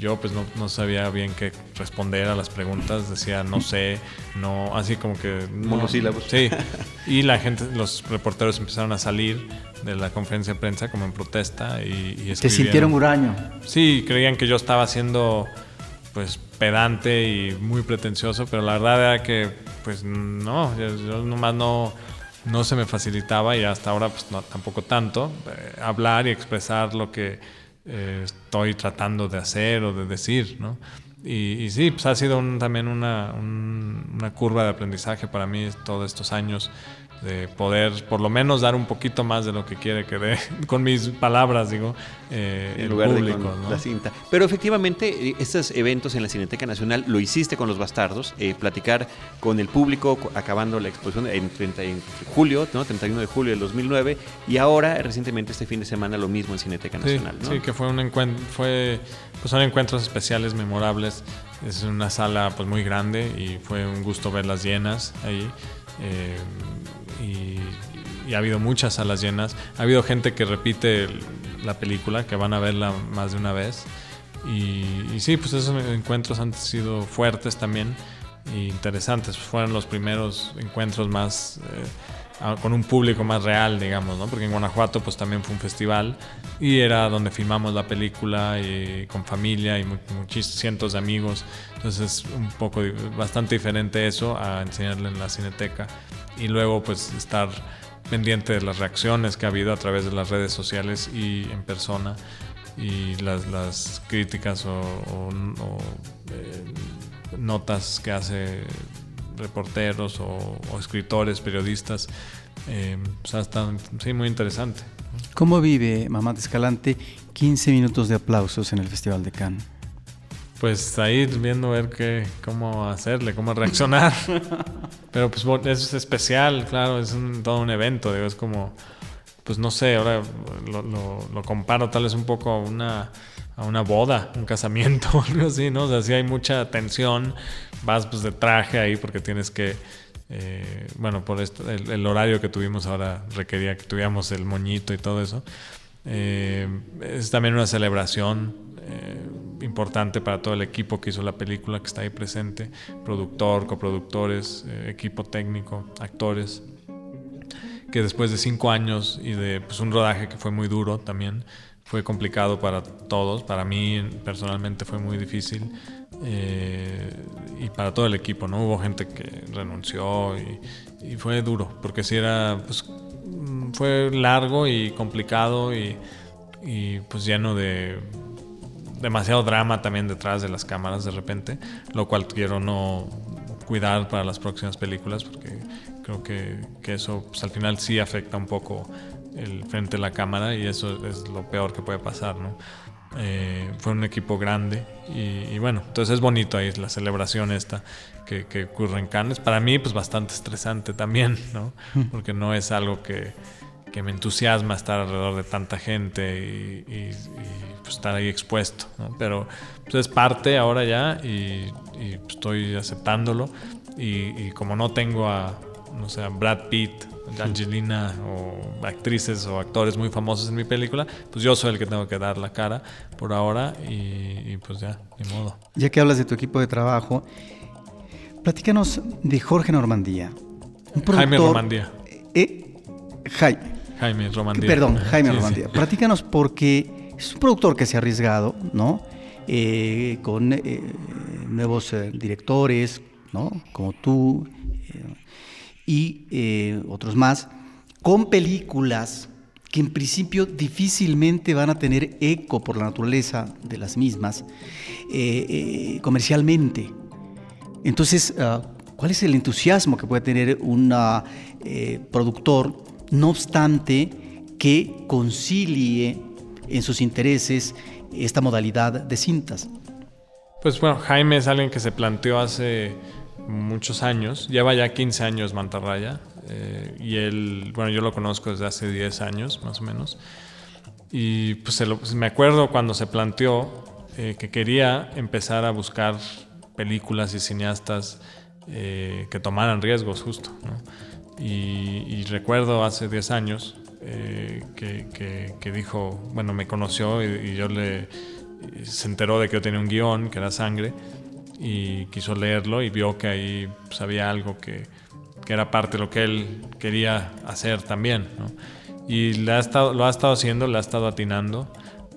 yo pues no, no, sabía bien qué responder a las preguntas, decía no sé, no, así como que... Monosílabos. Sí, <laughs> y la gente, los reporteros empezaron a salir de la conferencia de prensa como en protesta y, y ¿Te sintieron huraño? Sí, creían que yo estaba siendo pues pedante y muy pretencioso, pero la verdad era que pues no, yo, nomás no no se me facilitaba y hasta ahora pues no, tampoco tanto eh, hablar y expresar lo que eh, estoy tratando de hacer o de decir, ¿no? Y, sí, pues ha sido también una, una, curva de aprendizaje para mí todos estos años de poder por lo menos dar un poquito más de lo que quiere que dé <laughs> con mis palabras, digo, eh, en lugar público, de con la cinta. Pero efectivamente, eh, estos eventos en la Cineteca Nacional lo hiciste con los bastardos, eh, platicar con el público acabando la exposición en, 30, en julio, ¿no? 31 de julio del 2009, y ahora recientemente este fin de semana lo mismo en Cineteca Nacional. Sí, sí que fue un encuentro, fue, pues son encuentros especiales, memorables. Es una sala pues muy grande y fue un gusto verlas llenas ahí. Eh, y, ha habido muchas salas llenas. Ha habido gente que repite la película, que van a verla más de una vez. Y, sí, pues esos encuentros han sido fuertes también interesantes. Fueron los primeros encuentros más eh, con un público más real, digamos, ¿no? Porque en Guanajuato pues también fue un festival y era donde filmamos la película y con familia y muchos cientos de amigos. Entonces es un poco bastante diferente eso a enseñarle en la cineteca y luego pues estar pendiente de las reacciones que ha habido a través de las redes sociales y en persona y las, críticas o, eh, notas que hace reporteros o, escritores, periodistas. Eh, pues sí, muy interesante. ¿Cómo vive Mamá de Escalante 15 minutos de aplausos en el Festival de Cannes? Pues ahí viendo ver qué, cómo hacerle, cómo reaccionar. <laughs> Pero pues es especial, claro, es todo un evento, digo, es como, pues no sé, ahora lo, comparo tal vez un poco a una, a una boda, un casamiento, <laughs> algo así, ¿no? O sea, si hay mucha tensión, vas pues de traje ahí porque tienes que, eh, bueno, por esto, el, horario que tuvimos ahora requería que tuviéramos el moñito y todo eso. Eh, es también una celebración. Eh, importante para todo el equipo que hizo la película, que está ahí presente, productor, coproductores, equipo técnico, actores, que después de cinco años y de pues, un rodaje que fue muy duro también, fue complicado para todos, para mí personalmente fue muy difícil eh, y para todo el equipo, ¿no? Hubo gente que renunció y, fue duro, porque si era, pues, fue largo y complicado y, y pues lleno de demasiado drama también detrás de las cámaras de repente, lo cual quiero no cuidar para las próximas películas porque creo que, que eso pues, al final sí afecta un poco el frente de la cámara y eso es lo peor que puede pasar, ¿no? Eh, fue un equipo grande y, bueno, entonces es bonito ahí la celebración esta que, que ocurre en Cannes. Para mí pues bastante estresante también, ¿no? Porque no es algo que, que me entusiasma estar alrededor de tanta gente y, pues, estar ahí expuesto, pero pues, es parte ahora ya y, pues, estoy aceptándolo y, como no tengo a, no sé, Brad Pitt, Angelina o actrices o actores muy famosos en mi película, pues yo soy el que tengo que dar la cara por ahora y, pues ya, ni modo. Ya que hablas de tu equipo de trabajo, platícanos de Jorge Normandía. Jaime Normandía. Eh, Jaime. Jaime Romandía. Perdón, Jaime Romandía. Platícanos porque es un productor que se ha arriesgado, ¿no? Eh, con eh, nuevos eh, directores, ¿no? Como tú, y otros más, con películas que en principio difícilmente van a tener eco por la naturaleza de las mismas comercialmente. Entonces, ah, ¿cuál es el entusiasmo que puede tener un productor, no obstante que concilie en sus intereses esta modalidad de cintas? Pues bueno, Jaime es alguien que se planteó hace muchos años, lleva ya 15 años Mantarraya, eh, y él, bueno, yo lo conozco desde hace 10 años más o menos, y pues, pues me acuerdo cuando se planteó eh, que quería empezar a buscar películas y cineastas eh, que tomaran riesgos justo, y, recuerdo hace 10 años que, dijo, bueno, me conoció y yo le se enteró de que yo tenía un guion que era sangre y quiso leerlo y vio que ahí pues, había algo que, que, era parte de lo que él quería hacer también. Y le ha estado, lo ha estado haciendo, le ha estado atinando.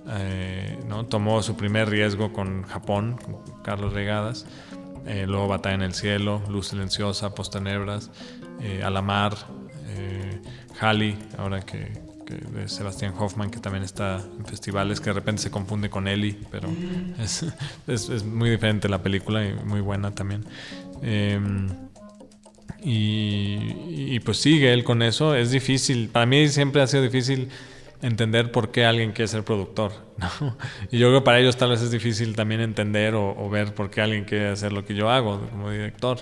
Eh, ¿no? Tomó su primer riesgo con Japón, con Carlos Regadas. Eh, luego Batalla en el Cielo, Luz Silenciosa, Postenebras, eh, Alamar, eh, Halley, ahora que, de Sebastián Hoffman, que también está en festivales, que de repente se confunde con Eli, pero es, es, muy diferente la película y muy buena también. Em, y, pues sigue él con eso. Es difícil, para mí siempre ha sido difícil entender por qué alguien quiere ser productor. <laughs> Y yo creo que para ellos tal vez es difícil también entender o, o ver por qué alguien quiere hacer lo que yo hago como director.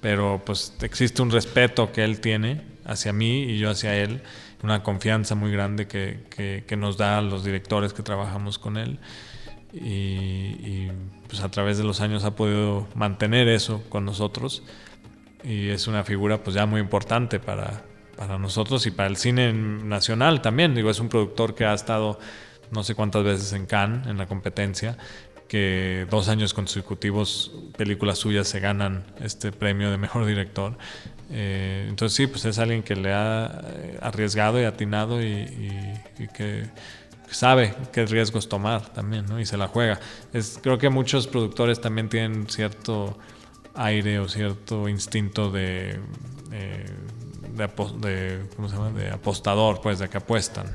Pero pues existe un respeto que él tiene hacia mí y yo hacia él una confianza muy grande que, que, nos da a los directores que trabajamos con él. Y, pues a través de los años ha podido mantener eso con nosotros y es una figura pues ya muy importante para, para nosotros y para el cine nacional también. Digo, es un productor que ha estado no sé cuántas veces en Cannes, en la competencia, que dos años consecutivos películas suyas se ganan este premio de mejor director. Eh, entonces sí, pues es alguien que le ha eh, arriesgado y atinado y, que sabe qué riesgos tomar también, ¿no? Y se la juega. Es, creo que muchos productores también tienen cierto aire o cierto instinto de, eh, de, apostador, pues, de que apuestan.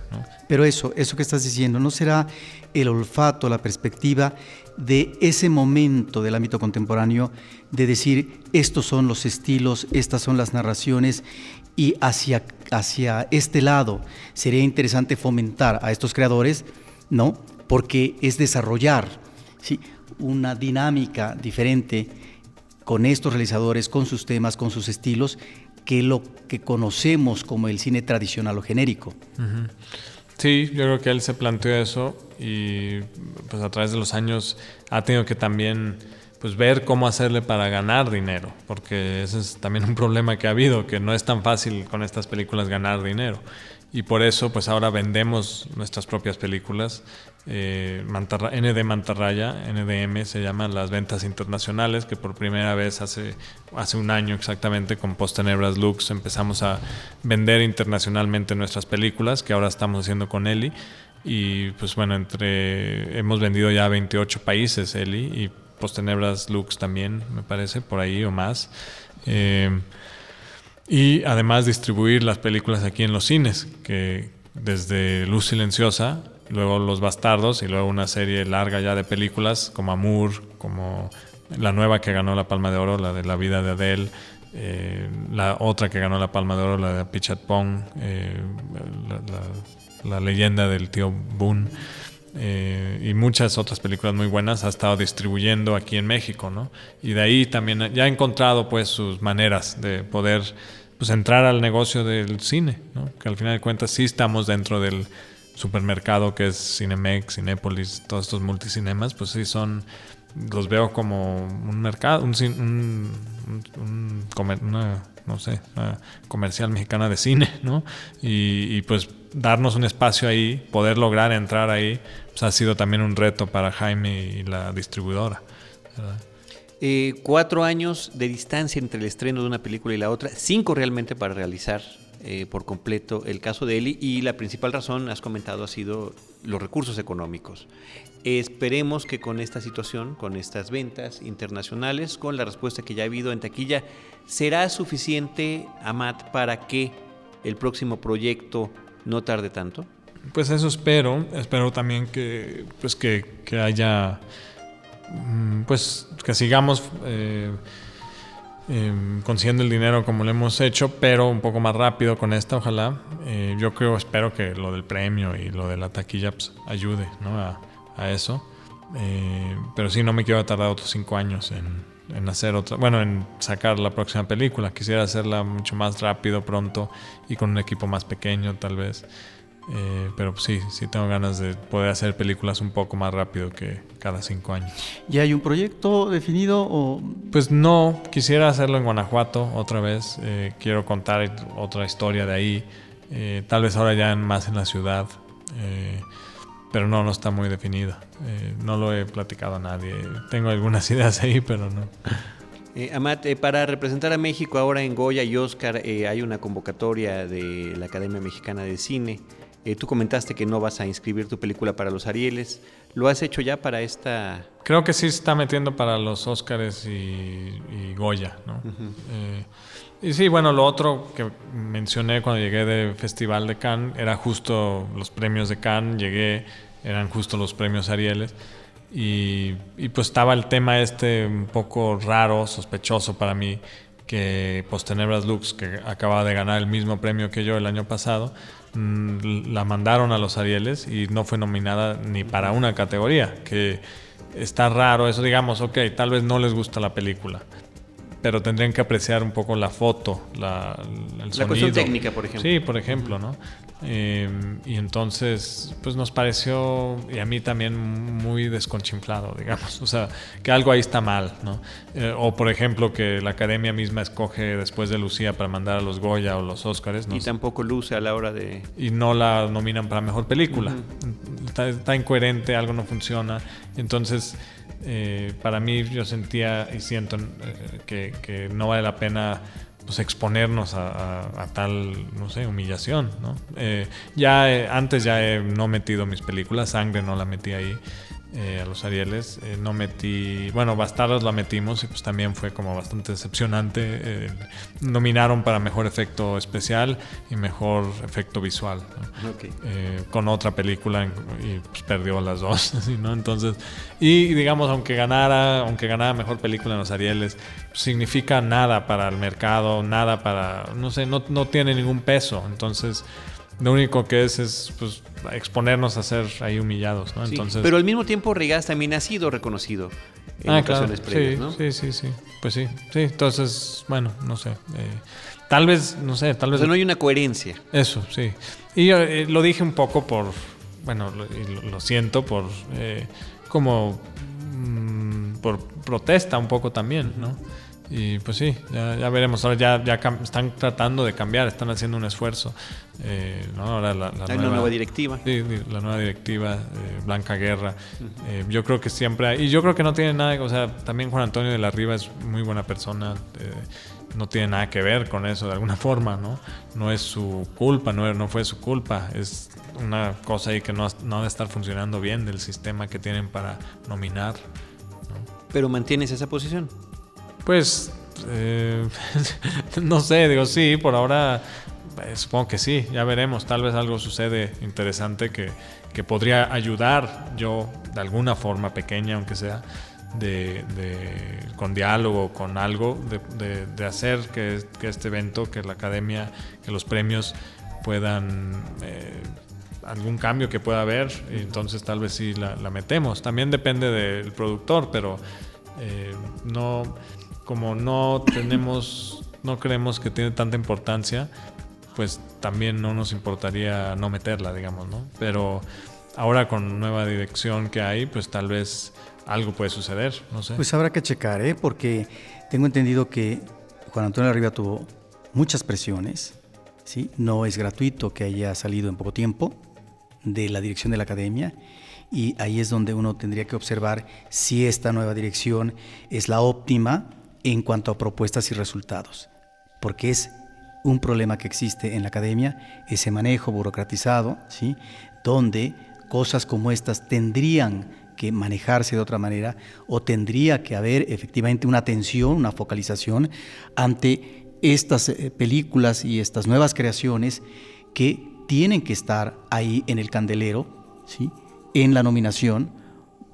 Pero eso, eso que estás diciendo, ¿no será el olfato, la perspectiva de ese momento del ámbito contemporáneo de decir, estos son los estilos, estas son las narraciones y hacia, hacia este lado sería interesante fomentar a estos creadores, ¿no? Porque es desarrollar ¿sí? una dinámica diferente con estos realizadores, con sus temas, con sus estilos, que lo que conocemos como el cine tradicional o genérico. Sí, yo creo que él se planteó eso y pues a través de los años ha tenido que también pues ver cómo hacerle para ganar dinero, porque ese es también un problema que ha habido, que no es tan fácil con estas películas ganar dinero. Y por eso pues ahora vendemos nuestras propias películas eh, ND Mantarraya, NDM se llaman las ventas internacionales, que por primera vez hace, hace un año exactamente con Postenebras Lux empezamos a vender internacionalmente nuestras películas, que ahora estamos haciendo con Eli. Y pues bueno, entre hemos vendido ya a 28 países Eli y Postenebras Lux también, me parece, por ahí o más. Eh, y además distribuir las películas aquí en los cines, que desde Luz Silenciosa luego Los Bastardos y luego una serie larga ya de películas como Amour, como la nueva que ganó la Palma de Oro, la de la vida de Adele, eh, la otra que ganó la Palma de Oro, la de Pichat Pong, eh, la, leyenda del tío Boone. Eh, y muchas otras películas muy buenas ha estado distribuyendo aquí en México, ¿no? Y de ahí también ya ha encontrado pues sus maneras de poder pues entrar al negocio del cine, ¿no? Que al final de cuentas sí estamos dentro del supermercado que es Cinemex, Cinépolis, todos estos multicinemas, pues sí son, los veo como un mercado, un, un, una, no sé, comercial mexicana de cine, <laughs> ¿no? Y, pues darnos un espacio ahí, poder lograr entrar ahí, pues ha sido también un reto para Jaime y la distribuidora. Eh, cuatro años de distancia entre el estreno de una película y la otra, cinco realmente para realizar eh, por completo el caso de Eli y la principal razón, has comentado, ha sido los recursos económicos. Esperemos que con esta situación, con estas ventas internacionales, con la respuesta que ya ha habido en taquilla, será suficiente, Amat, para que el próximo proyecto no tarde tanto. Pues eso espero. Espero también que, pues que, que haya, mm, pues que sigamos eh, eh, consiguiendo el dinero como lo hemos hecho, pero un poco más rápido con esta, ojalá. Eh, yo creo, espero que lo del premio y lo de la taquilla pues, ayude ¿no? a, a, eso. Eh, pero sí, no me quiero tardar otros cinco años en, en hacer otra, bueno, en sacar la próxima película. Quisiera hacerla mucho más rápido, pronto y con un equipo más pequeño, tal vez. Eh, pero sí, sí tengo ganas de poder hacer películas un poco más rápido que cada cinco años. ¿Ya hay un proyecto definido o...? Pues no, quisiera hacerlo en Guanajuato otra vez. Eh, quiero contar otra historia de ahí. Eh, tal vez ahora ya más en la ciudad. Pero no, no está muy definida. Eh, no lo he platicado a nadie. Tengo algunas <laughs> ideas ahí, pero no. Eh, Amat, eh, para representar a México ahora en Goya y Oscar eh, hay una convocatoria de la Academia Mexicana de Cine. Tú comentaste que no vas a inscribir tu película para los Arieles. ¿Lo has hecho ya para esta...? Creo que sí se está metiendo para los Oscars y, y Goya, ¿no? Uh -huh. Y sí, bueno, lo otro que mencioné cuando llegué del Festival de Cannes era justo los premios de Cannes. Llegué, eran justo los premios Arieles. Y, pues estaba el tema este un poco raro, sospechoso para mí, que Postenebras Lux, que acaba de ganar el mismo premio que yo el año pasado, mmm, la mandaron a los Arieles y no fue nominada ni para una categoría, que está raro eso, digamos, ok, tal vez no les gusta la película, pero tendrían que apreciar un poco la foto, la, el la cuestión técnica, por ejemplo. Sí, por ejemplo, ¿no? Eh, y entonces, pues nos pareció, y a mí también, muy desconchinflado, digamos. O sea, que algo ahí está mal, ¿no? Eh, o, por ejemplo, que la academia misma escoge después de Lucía para mandar a los Goya o los Oscars. ¿no? Y tampoco luce a la hora de. Y no la nominan para mejor película. Uh -huh. está, está, incoherente, algo no funciona. Entonces. Eh, para mí yo sentía y siento eh, que, no vale la pena pues, exponernos a, tal, no sé, humillación. ¿no? Eh, ya eh, antes ya he no metido mis películas, Sangre no la metí ahí. Eh, a los Arieles. Eh, no metí, bueno, Bastardos la metimos y pues también fue como bastante decepcionante. Eh, nominaron para mejor efecto especial y mejor efecto visual. ¿no? Okay. con otra película y pues perdió las dos. <laughs> ¿no? Entonces, y digamos, aunque ganara, aunque ganara mejor película en los Arieles, pues, significa nada para el mercado, nada para, no sé, no, no tiene ningún peso. Entonces, lo único que es es pues, exponernos a ser ahí humillados, ¿no? Sí, Entonces, pero al mismo tiempo Regas también ha sido reconocido en ah, ocasiones claro. previas, sí, ¿no? Sí, sí, sí. Pues sí, sí. Entonces, bueno, no sé. Eh, tal vez, no sé, tal vez. O sea, no hay una coherencia. Eso, sí. Y yo eh, lo dije un poco por, bueno, lo, lo siento, por eh, como mmm, por protesta un poco también, ¿no? Y pues sí, ya, ya veremos. Ahora ya, ya están tratando de cambiar, están haciendo un esfuerzo. Eh, ¿no? Ahora la, la Hay nueva, una nueva directiva. Sí, la nueva directiva, eh, Blanca Guerra. Eh, yo creo que siempre hay, Y yo creo que no tiene nada. O sea, también Juan Antonio de la Riva es muy buena persona. Eh, no tiene nada que ver con eso de alguna <laughs> forma, ¿no? No es su culpa, no, no fue su culpa. Es una cosa ahí que no, no debe estar funcionando bien del sistema que tienen para nominar. ¿no? Pero mantienes esa posición. Pues eh, <laughs> no sé, digo sí, por ahora eh, supongo que sí, ya veremos, tal vez algo sucede interesante que, que podría ayudar yo de alguna forma pequeña, aunque sea, de, con diálogo, con algo, de, hacer que, que, este evento, que la academia, que los premios puedan... Eh, algún cambio que pueda haber, y entonces tal vez sí la, la metemos. También depende del productor, pero eh, no como no tenemos, no creemos que tiene tanta importancia, pues también no nos importaría no meterla, digamos, ¿no? Pero ahora con nueva dirección que hay, pues tal vez algo puede suceder, no sé. Pues habrá que checar, ¿eh? Porque tengo entendido que Juan Antonio Arriba tuvo muchas presiones, ¿sí? No es gratuito que haya salido en poco tiempo de la dirección de la academia y ahí es donde uno tendría que observar si esta nueva dirección es la óptima en cuanto a propuestas y resultados, porque es un problema que existe en la academia, ese manejo burocratizado, ¿sí? donde cosas como estas tendrían que manejarse de otra manera o tendría que haber efectivamente una atención, una focalización ante estas eh, películas y estas nuevas creaciones que tienen que estar ahí en el candelero, ¿sí? en la nominación,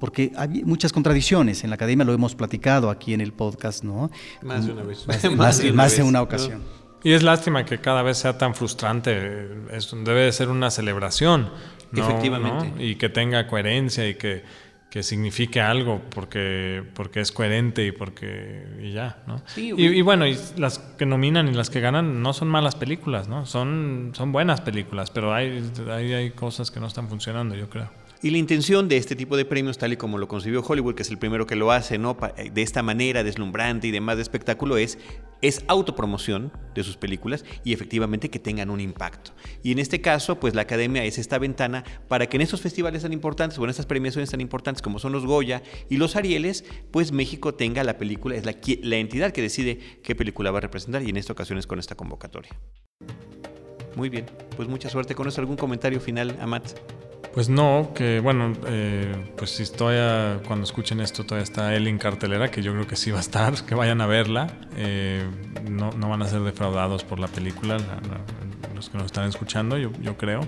porque hay muchas contradicciones. En la academia lo hemos platicado aquí en el podcast, ¿no? Más de una vez. <laughs> Más, de, una, una ocasión. Y es lástima que cada vez sea tan frustrante. debe de ser una celebración. Efectivamente. Y que tenga coherencia y que, que, signifique algo porque, porque es coherente y porque y ya, ¿no? y, bueno, y las que nominan y las que ganan no son malas películas, ¿no? Son, son buenas películas, pero hay, hay, hay cosas que no están funcionando, yo creo. Y la intención de este tipo de premios, tal y como lo concibió Hollywood, que es el primero que lo hace, ¿no? Eh, de esta manera deslumbrante y demás de espectáculo, es, es autopromoción de sus películas y efectivamente que tengan un impacto. Y en este caso, pues la academia es esta ventana para que en estos festivales tan importantes o en estas premiaciones tan importantes como son los Goya y los Arieles, pues México tenga la película, es la, entidad que decide qué película va a representar y en esta ocasión es con esta convocatoria. Muy bien, pues mucha suerte con eso. ¿Algún comentario final, Amat? Pues no, que bueno, eh, pues si estoy cuando escuchen esto todavía está él en cartelera, que yo creo que sí va a estar, <laughs> que vayan a verla. Eh, no, no, van a ser defraudados por la película, los que nos están escuchando, yo, yo creo.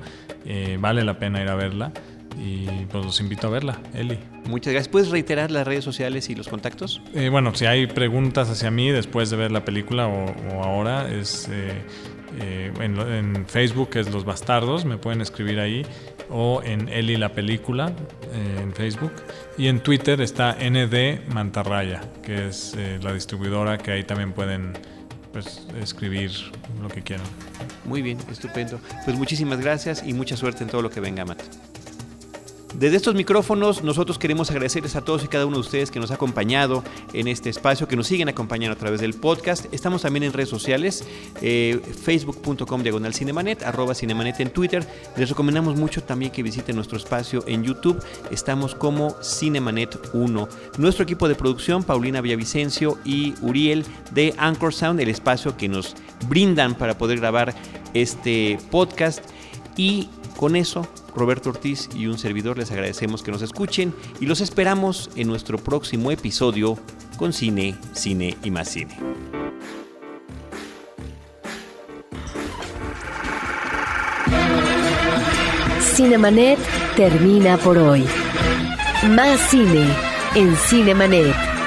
Eh, vale la pena ir a verla y pues los invito a verla, Eli. Muchas gracias. ¿Puedes reiterar las redes sociales y los contactos? bueno, si hay preguntas hacia mí después de ver la película o, o ahora, es en, en, Facebook es Los Bastardos, me pueden escribir ahí o en Eli la película eh, en Facebook. Y en Twitter está ND Mantarraya, que es eh, la distribuidora que ahí también pueden pues, escribir lo que quieran. Muy bien, estupendo. Pues muchísimas gracias y mucha suerte en todo lo que venga, Matt. Desde estos micrófonos nosotros queremos agradecerles a todos y cada uno de ustedes que nos ha acompañado en este espacio, que nos siguen acompañando a través del podcast. Estamos también en redes sociales, eh, facebook.com diagonal cinemanet, arroba cinemanet en Twitter. Les recomendamos mucho también que visiten nuestro espacio en YouTube. Estamos como Cinemanet 1. Nuestro equipo de producción, Paulina Villavicencio y Uriel de Anchor Sound, el espacio que nos brindan para poder grabar este podcast. Y con eso Roberto Ortiz y un servidor les agradecemos que nos escuchen y los esperamos en nuestro próximo episodio con Cine, Cine y más Cine. Cinemanet termina por hoy. Más cine en Cinemanet.